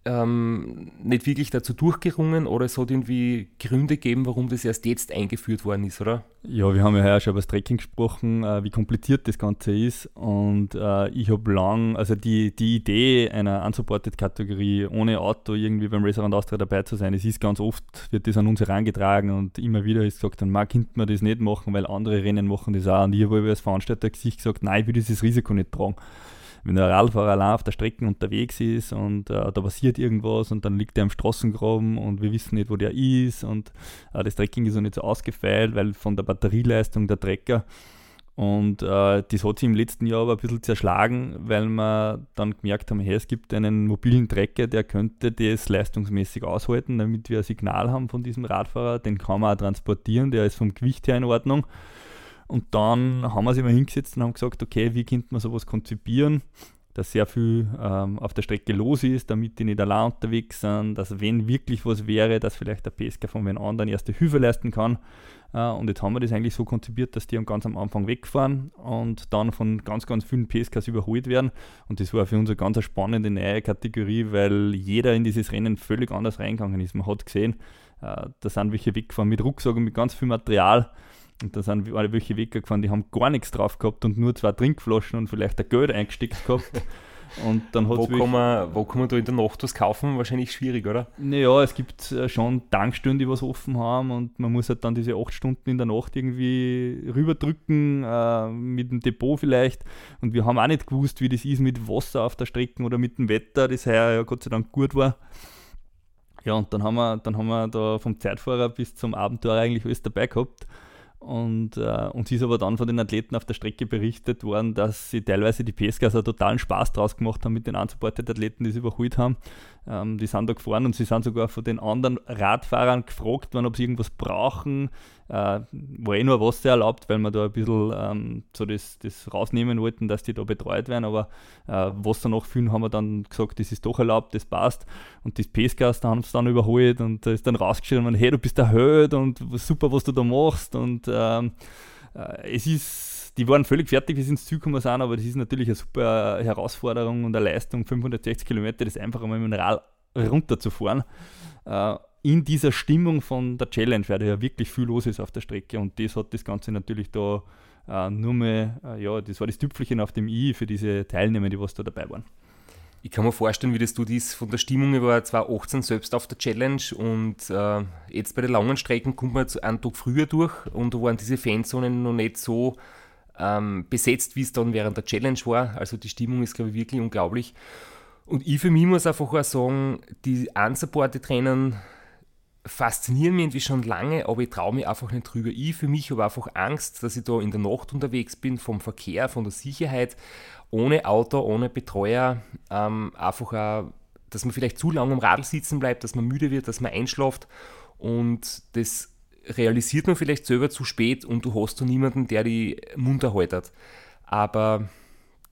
Speaker 1: ähm, nicht wirklich dazu durchgerungen oder es hat irgendwie Gründe gegeben, warum das erst jetzt eingeführt worden ist, oder?
Speaker 2: Ja, wir haben ja heuer schon über das Trekking gesprochen, äh, wie kompliziert das Ganze ist. Und äh, ich habe lang, also die, die Idee einer Unsupported-Kategorie ohne Auto irgendwie beim Racer Austria dabei zu sein, es ist ganz oft, wird das an uns herangetragen und immer wieder ist gesagt, dann mag könnte man das nicht machen, weil andere Rennen machen das auch. Und ich habe als Veranstalter gesagt, nein, ich will dieses Risiko nicht tragen wenn der Radfahrer allein auf der Strecke unterwegs ist und äh, da passiert irgendwas und dann liegt er im Straßengraben und wir wissen nicht, wo der ist und äh, das Trekking ist auch nicht so ausgefeilt, weil von der Batterieleistung der Trecker und äh, das hat sich im letzten Jahr aber ein bisschen zerschlagen, weil wir dann gemerkt haben, hey, es gibt einen mobilen Trecker, der könnte das leistungsmäßig aushalten, damit wir ein Signal haben von diesem Radfahrer. Den kann man auch transportieren, der ist vom Gewicht her in Ordnung. Und dann haben wir uns immer hingesetzt und haben gesagt, okay, wie könnte man sowas konzipieren, dass sehr viel ähm, auf der Strecke los ist, damit die nicht allein unterwegs sind, dass wenn wirklich was wäre, dass vielleicht der Pesca von den anderen erste Hilfe leisten kann. Äh, und jetzt haben wir das eigentlich so konzipiert, dass die ganz am Anfang wegfahren und dann von ganz, ganz vielen Pescas überholt werden. Und das war für uns eine ganz spannende neue Kategorie, weil jeder in dieses Rennen völlig anders reingegangen ist. Man hat gesehen, äh, da sind welche weggefahren mit Rucksack und mit ganz viel Material. Und da sind welche weggefahren, die haben gar nichts drauf gehabt und nur zwei Trinkflaschen und vielleicht ein Geld eingesteckt gehabt. [laughs] Und dann
Speaker 1: wo, kann man, wo kann man da in der Nacht was kaufen? Wahrscheinlich schwierig, oder?
Speaker 2: Naja, es gibt äh, schon Tankstellen, die was offen haben und man muss halt dann diese acht Stunden in der Nacht irgendwie rüberdrücken, äh, mit dem Depot vielleicht. Und wir haben auch nicht gewusst, wie das ist mit Wasser auf der Strecke oder mit dem Wetter, das heuer ja Gott sei Dank gut war. Ja, und dann haben wir, dann haben wir da vom Zeitfahrer bis zum Abenteuer eigentlich alles dabei gehabt. Und äh, uns ist aber dann von den Athleten auf der Strecke berichtet worden, dass sie teilweise die Pescas einen totalen Spaß draus gemacht haben mit den unsupported Athleten, die sie überholt haben. Ähm, die sind da gefahren und sie sind sogar von den anderen Radfahrern gefragt worden, ob sie irgendwas brauchen. Äh, war eh nur Wasser erlaubt, weil wir da ein bisschen ähm, so das, das rausnehmen wollten, dass die da betreut werden. Aber äh, Wasser nachfüllen haben wir dann gesagt, das ist doch erlaubt, das passt. Und das Pescas, da haben sie dann überholt und da ist dann rausgeschrieben, hey, du bist Held und super, was du da machst. Und ähm, äh, es ist die waren völlig fertig, wie sie ins Ziel gekommen sind, aber das ist natürlich eine super Herausforderung und eine Leistung, 560 Kilometer, das einfach einmal mit dem Rad runterzufahren. Äh, in dieser Stimmung von der Challenge, weil da ja wirklich viel los ist auf der Strecke und das hat das Ganze natürlich da äh, nur mehr, äh, ja, das war das Tüpfelchen auf dem i für diese Teilnehmer, die was da dabei waren.
Speaker 1: Ich kann mir vorstellen, wie das du dies von der Stimmung über 2018 selbst auf der Challenge und äh, jetzt bei den langen Strecken kommt man jetzt einen Tag früher durch und da waren diese Fanzonen noch nicht so ähm, besetzt, wie es dann während der Challenge war. Also die Stimmung ist, glaube ich, wirklich unglaublich. Und ich für mich muss einfach auch sagen, die unsupported Rennen faszinieren mich irgendwie schon lange, aber ich traue mich einfach nicht drüber. Ich für mich habe einfach Angst, dass ich da in der Nacht unterwegs bin, vom Verkehr, von der Sicherheit, ohne Auto, ohne Betreuer, ähm, einfach auch, dass man vielleicht zu lange am Radl sitzen bleibt, dass man müde wird, dass man einschläft und das realisiert man vielleicht selber zu spät und du hast da niemanden, der die munter haltet. Aber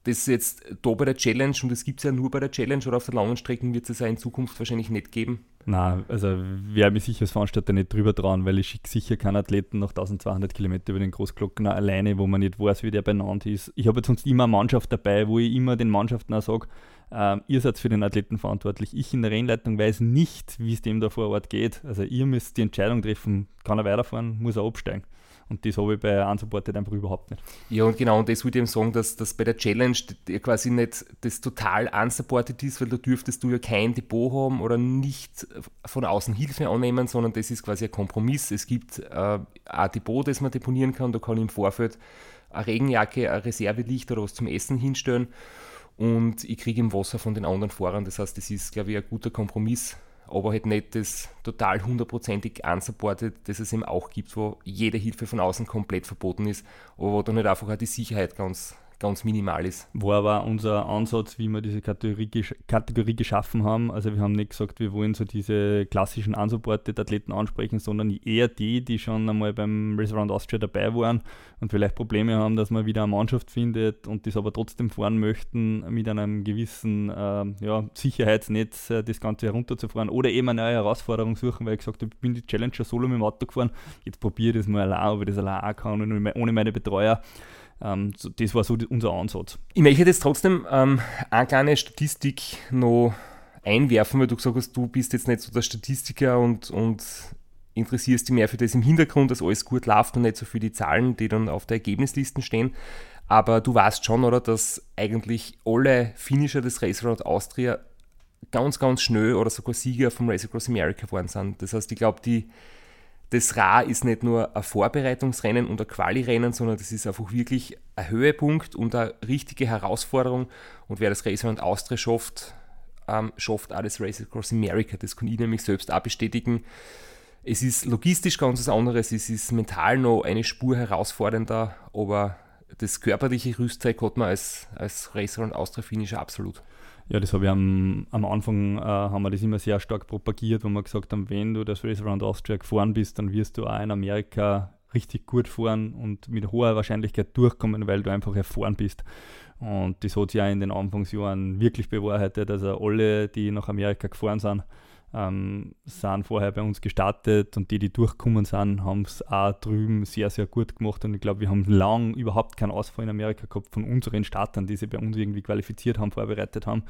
Speaker 1: das ist jetzt da bei der Challenge und das gibt es ja nur bei der Challenge oder auf der langen Strecke wird es ja in Zukunft wahrscheinlich nicht geben.
Speaker 2: Nein, also wäre mir sicher als Veranstalter nicht drüber trauen, weil ich schicke sicher keinen Athleten nach 1200 Kilometer über den Großglockner alleine, wo man nicht weiß, wie der benannt ist. Ich habe jetzt sonst immer eine Mannschaft dabei, wo ich immer den Mannschaften auch sage, ähm, ihr seid für den Athleten verantwortlich. Ich in der Rennleitung weiß nicht, wie es dem da vor Ort geht. Also ihr müsst die Entscheidung treffen, kann er weiterfahren, muss er absteigen. Und das habe ich bei Unsupported einfach überhaupt nicht.
Speaker 1: Ja, und genau, und das würde ich eben sagen, dass das bei der Challenge quasi nicht das total unsupported ist, weil da dürftest du ja kein Depot haben oder nicht von außen Hilfe annehmen, sondern das ist quasi ein Kompromiss. Es gibt äh, ein Depot, das man deponieren kann, da kann ich im Vorfeld eine Regenjacke, ein Reservelicht oder was zum Essen hinstellen und ich kriege im Wasser von den anderen Fahrern. Das heißt, das ist, glaube ich, ein guter Kompromiss, aber halt nicht das total hundertprozentig unsupported, das es eben auch gibt, wo jede Hilfe von außen komplett verboten ist, aber wo dann halt einfach auch die Sicherheit ganz, ganz minimal ist.
Speaker 2: War aber unser Ansatz, wie wir diese Kategorie, Kategorie geschaffen haben. Also wir haben nicht gesagt, wir wollen so diese klassischen unsupported Athleten ansprechen, sondern eher die, die schon einmal beim Race Around Austria dabei waren und vielleicht Probleme haben, dass man wieder eine Mannschaft findet und das aber trotzdem fahren möchten, mit einem gewissen äh, ja, Sicherheitsnetz äh, das Ganze herunterzufahren oder eben eine neue Herausforderung suchen, weil ich gesagt habe, ich bin die Challenger solo mit dem Auto gefahren, jetzt probiere ich das mal allein, ob ich das allein auch kann ohne meine Betreuer. Ähm, das war so unser Ansatz.
Speaker 1: Ich möchte jetzt trotzdem ähm, eine kleine Statistik noch einwerfen, weil du gesagt hast, du bist jetzt nicht so der Statistiker und, und interessierst dich mehr für das im Hintergrund, dass alles gut läuft und nicht so für die Zahlen, die dann auf der Ergebnislisten stehen. Aber du weißt schon, oder, dass eigentlich alle Finisher des Race Austria ganz, ganz schnell oder sogar Sieger vom Race Across America geworden sind. Das heißt, ich glaube, die das Ra ist nicht nur ein Vorbereitungsrennen und ein Quali-Rennen, sondern das ist einfach wirklich ein Höhepunkt und eine richtige Herausforderung. Und wer das Race Around Austria schafft, ähm, schafft auch das Race Across America. Das kann ich nämlich selbst auch bestätigen. Es ist logistisch ganz was anderes, es ist mental noch eine Spur herausfordernder, aber das körperliche Rüstzeug hat man als, als Racer und Austria-Finisher absolut.
Speaker 2: Ja, das habe ich am, am Anfang, äh, haben wir das immer sehr stark propagiert, wo wir gesagt haben, wenn du das Race Around Austria gefahren bist, dann wirst du auch in Amerika richtig gut fahren und mit hoher Wahrscheinlichkeit durchkommen, weil du einfach erfahren bist. Und das hat sich auch in den Anfangsjahren wirklich bewahrheitet. Also alle, die nach Amerika gefahren sind, ähm, sind vorher bei uns gestartet und die, die durchgekommen sind, haben es auch drüben sehr, sehr gut gemacht. Und ich glaube, wir haben lang überhaupt keinen Ausfall in Amerika gehabt von unseren Startern, die sich bei uns irgendwie qualifiziert haben, vorbereitet haben.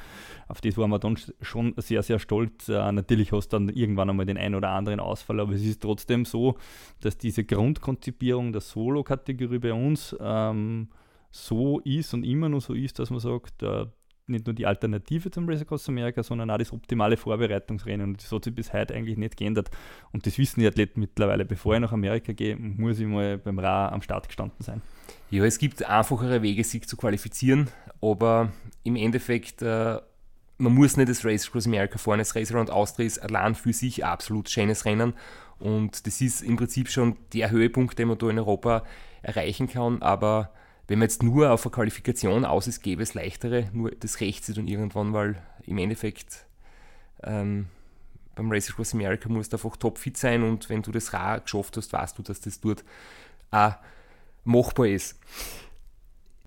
Speaker 2: Auf das waren wir dann schon sehr, sehr stolz. Äh, natürlich hast du dann irgendwann einmal den einen oder anderen Ausfall, aber es ist trotzdem so, dass diese Grundkonzipierung der Solo-Kategorie bei uns ähm, so ist und immer noch so ist, dass man sagt, äh, nicht nur die Alternative zum Race Across America, sondern auch das optimale Vorbereitungsrennen. Und das hat sich bis heute eigentlich nicht geändert. Und das wissen die Athleten mittlerweile. Bevor ich nach Amerika gehe, muss ich mal beim Ra am Start gestanden sein.
Speaker 1: Ja, es gibt einfachere Wege, sich zu qualifizieren, aber im Endeffekt, äh, man muss nicht das Race Across America fahren. Das Race Around Austria ist allein für sich ein absolut schönes Rennen. Und das ist im Prinzip schon der Höhepunkt, den man da in Europa erreichen kann. Aber wenn man jetzt nur auf eine Qualifikation aus ist, gäbe es leichtere, nur das rächt sich dann irgendwann, weil im Endeffekt ähm, beim Race Across America musst du einfach topfit sein und wenn du das Rad geschafft hast, weißt du, dass das dort auch machbar ist.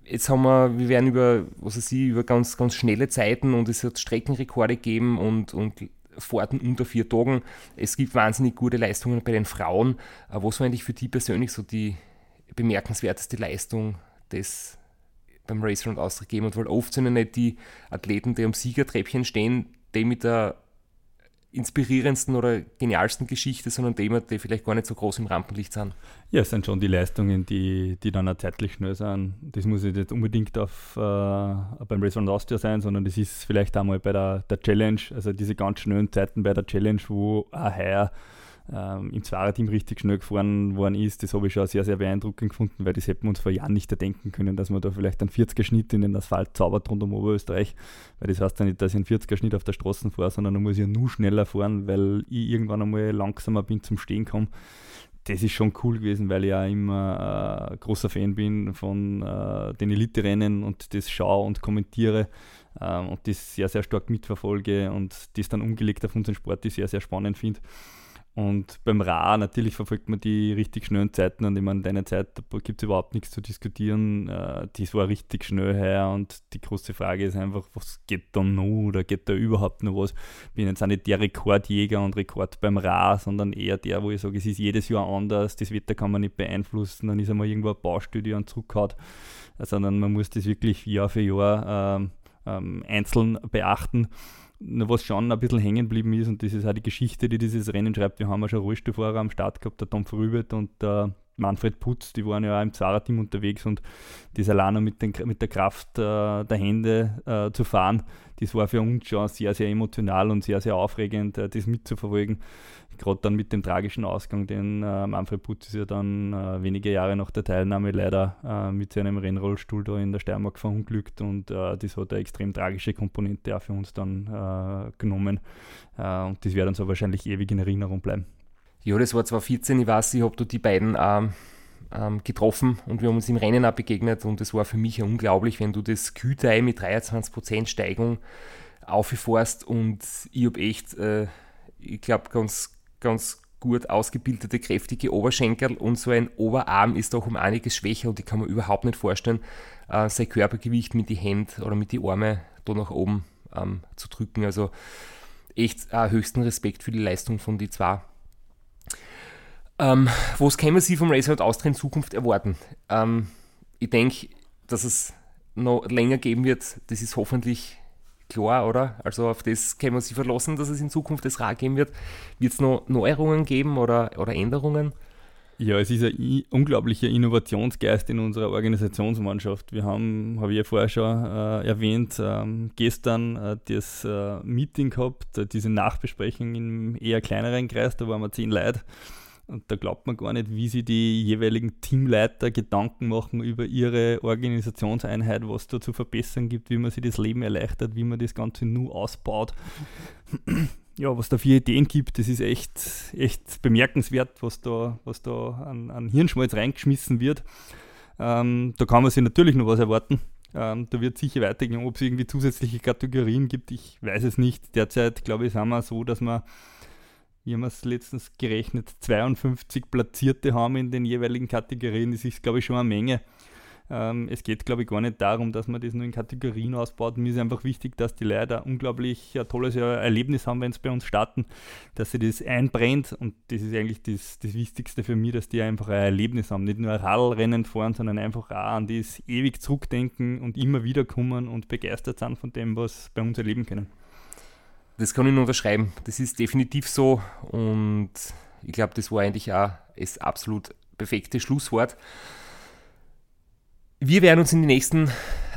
Speaker 1: Jetzt haben wir, wir werden über, was weiß ich, über ganz, ganz schnelle Zeiten und es hat Streckenrekorde gegeben und, und Fahrten unter vier Tagen. Es gibt wahnsinnig gute Leistungen bei den Frauen. Was war eigentlich für die persönlich so die bemerkenswerteste Leistung das beim Race Round Austria geben und weil oft sind ja nicht die Athleten, die am Siegertreppchen stehen, die mit der inspirierendsten oder genialsten Geschichte, sondern die, die vielleicht gar nicht so groß im Rampenlicht sind.
Speaker 2: Ja, es sind schon die Leistungen, die, die dann auch zeitlich schnell sind. Das muss nicht unbedingt auf, äh, beim Race Round Austria sein, sondern das ist vielleicht einmal bei der, der Challenge, also diese ganz schnellen Zeiten bei der Challenge, wo auch heuer ähm, im Zweierteam richtig schnell gefahren worden ist, das habe ich schon sehr, sehr beeindruckend gefunden, weil das hätten wir uns vor Jahren nicht erdenken können, dass man da vielleicht einen 40er Schnitt in den Asphalt zaubert rund um Oberösterreich, weil das heißt ja nicht, dass ich einen 40er Schnitt auf der Straße fahre, sondern dann muss ich ja nur schneller fahren, weil ich irgendwann einmal langsamer bin zum Stehen komme. Das ist schon cool gewesen, weil ich ja immer äh, großer Fan bin von äh, den Elite-Rennen und das schaue und kommentiere ähm, und das sehr, sehr stark mitverfolge und das dann umgelegt auf unseren Sport, die sehr, sehr spannend finde. Und beim Ra natürlich verfolgt man die richtig schnellen Zeiten und ich meine, deine Zeit, da gibt es überhaupt nichts zu diskutieren. Äh, das war richtig schnell her und die große Frage ist einfach, was geht da noch oder geht da überhaupt noch was? Ich bin jetzt auch nicht der Rekordjäger und Rekord beim Ra, sondern eher der, wo ich sage, es ist jedes Jahr anders, das Wetter kann man nicht beeinflussen, dann ist einmal irgendwo ein Baustudie und zurückgehauen, sondern man muss das wirklich Jahr für Jahr ähm, ähm, einzeln beachten was schon ein bisschen hängen geblieben ist, und das ist auch die Geschichte, die dieses Rennen schreibt. Wir haben ja schon Rollstuhlfahrer am Start gehabt, der Tom Frübet und der Manfred Putz, die waren ja auch im Zara-Team unterwegs und das alleine mit, den, mit der Kraft äh, der Hände äh, zu fahren, das war für uns schon sehr, sehr emotional und sehr, sehr aufregend, äh, das mitzuverfolgen gerade dann mit dem tragischen Ausgang, den äh, Manfred Putz ist ja dann äh, wenige Jahre nach der Teilnahme leider äh, mit seinem Rennrollstuhl da in der Steiermark verunglückt und äh, das hat eine extrem tragische Komponente auch für uns dann äh, genommen äh, und das wird uns so wahrscheinlich ewig in Erinnerung bleiben.
Speaker 1: Ja, das war 2014, ich weiß, ich habe da die beiden ähm, ähm, getroffen und wir haben uns im Rennen auch begegnet und es war für mich unglaublich, wenn du das Kütei mit 23% Steigung auffährst und ich habe echt, ich glaube, ganz ganz gut ausgebildete, kräftige Oberschenkel und so ein Oberarm ist doch um einiges schwächer und ich kann mir überhaupt nicht vorstellen, äh, sein Körpergewicht mit die Hände oder mit die Arme da nach oben ähm, zu drücken. Also echt äh, höchsten Respekt für die Leistung von die zwei. Ähm, was können Sie vom Racer Austria in Zukunft erwarten? Ähm, ich denke, dass es noch länger geben wird. Das ist hoffentlich klar, oder? Also auf das können wir sich verlassen, dass es in Zukunft das Rad geben wird. Wird es noch Neuerungen geben oder, oder Änderungen?
Speaker 2: Ja, es ist ein unglaublicher Innovationsgeist in unserer Organisationsmannschaft. Wir haben, habe ich ja vorher schon äh, erwähnt, ähm, gestern äh, das äh, Meeting gehabt, äh, diese Nachbesprechung im eher kleineren Kreis, da waren wir zehn Leute. Und da glaubt man gar nicht, wie sie die jeweiligen Teamleiter Gedanken machen über ihre Organisationseinheit, was da zu verbessern gibt, wie man sich das Leben erleichtert, wie man das Ganze nur ausbaut. [clears throat] Ja, was da für Ideen gibt, das ist echt, echt bemerkenswert, was da, was da an, an Hirnschmalz reingeschmissen wird. Ähm, da kann man sich natürlich noch was erwarten. Ähm, da wird sicher weitergehen. Ob es irgendwie zusätzliche Kategorien gibt, ich weiß es nicht. Derzeit, glaube ich, sind wir so, dass wir wir haben es letztens gerechnet, 52 Platzierte haben in den jeweiligen Kategorien. Das ist, glaube ich, schon eine Menge. Ähm, es geht, glaube ich, gar nicht darum, dass man das nur in Kategorien ausbaut. Mir ist einfach wichtig, dass die Leute ein unglaublich ein tolles Erlebnis haben, wenn sie bei uns starten, dass sie das einbrennt und das ist eigentlich das, das Wichtigste für mich, dass die einfach ein Erlebnis haben. Nicht nur ein Radlrennen fahren, sondern einfach auch an das ewig zurückdenken und immer wieder kommen und begeistert sind von dem, was sie bei uns erleben können.
Speaker 1: Das kann ich nur unterschreiben. Das ist definitiv so und ich glaube, das war eigentlich auch das absolut perfekte Schlusswort. Wir werden uns in den nächsten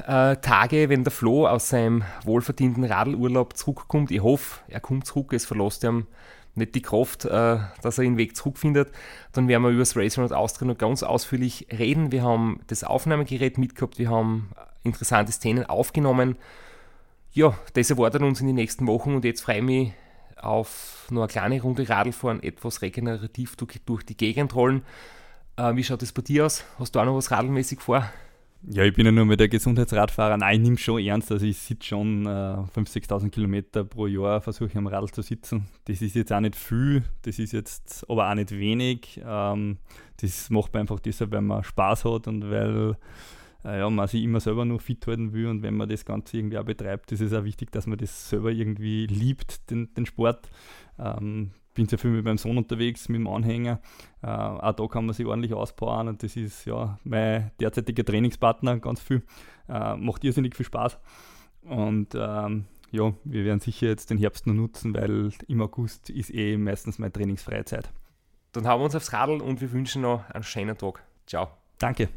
Speaker 1: äh, Tage, wenn der Flo aus seinem wohlverdienten Radlurlaub zurückkommt, ich hoffe, er kommt zurück, es verlässt ihm nicht die Kraft, äh, dass er den Weg zurückfindet, dann werden wir über das Race Round Austria noch ganz ausführlich reden. Wir haben das Aufnahmegerät mitgehabt, wir haben interessante Szenen aufgenommen. Ja, das erwartet uns in den nächsten Wochen und jetzt freue ich mich auf nur eine kleine Runde Radlfahren, etwas regenerativ durch, die Gegend rollen. Äh, wie schaut das bei dir aus? Hast du auch noch was radlmäßig vor?
Speaker 2: Ja, ich bin ja nur mit der Gesundheitsradfahrer. Nein, ich nehme schon ernst. Also ich sitze schon äh, 5.000, 6.000 Kilometer pro Jahr, versuche ich am Radl zu sitzen. Das ist jetzt auch nicht viel, das ist jetzt aber auch nicht wenig. Ähm, das macht man einfach deshalb, weil man Spaß hat und weil ja, man sich immer selber nur fit halten will. Und wenn man das Ganze irgendwie auch betreibt, ist es auch wichtig, dass man das selber irgendwie liebt, den, den Sport. Ähm, bin sehr viel mit meinem Sohn unterwegs, mit dem Anhänger. Äh, auch da kann man sich ordentlich auspowern und das ist ja mein derzeitiger Trainingspartner, ganz viel. Äh, macht irrsinnig viel Spaß. Und ähm, ja, wir werden sicher jetzt den Herbst noch nutzen, weil im August ist eh meistens meine Trainingsfreizeit.
Speaker 1: Dann haben wir uns aufs Radl und wir wünschen noch einen schönen Tag. Ciao.
Speaker 2: Danke.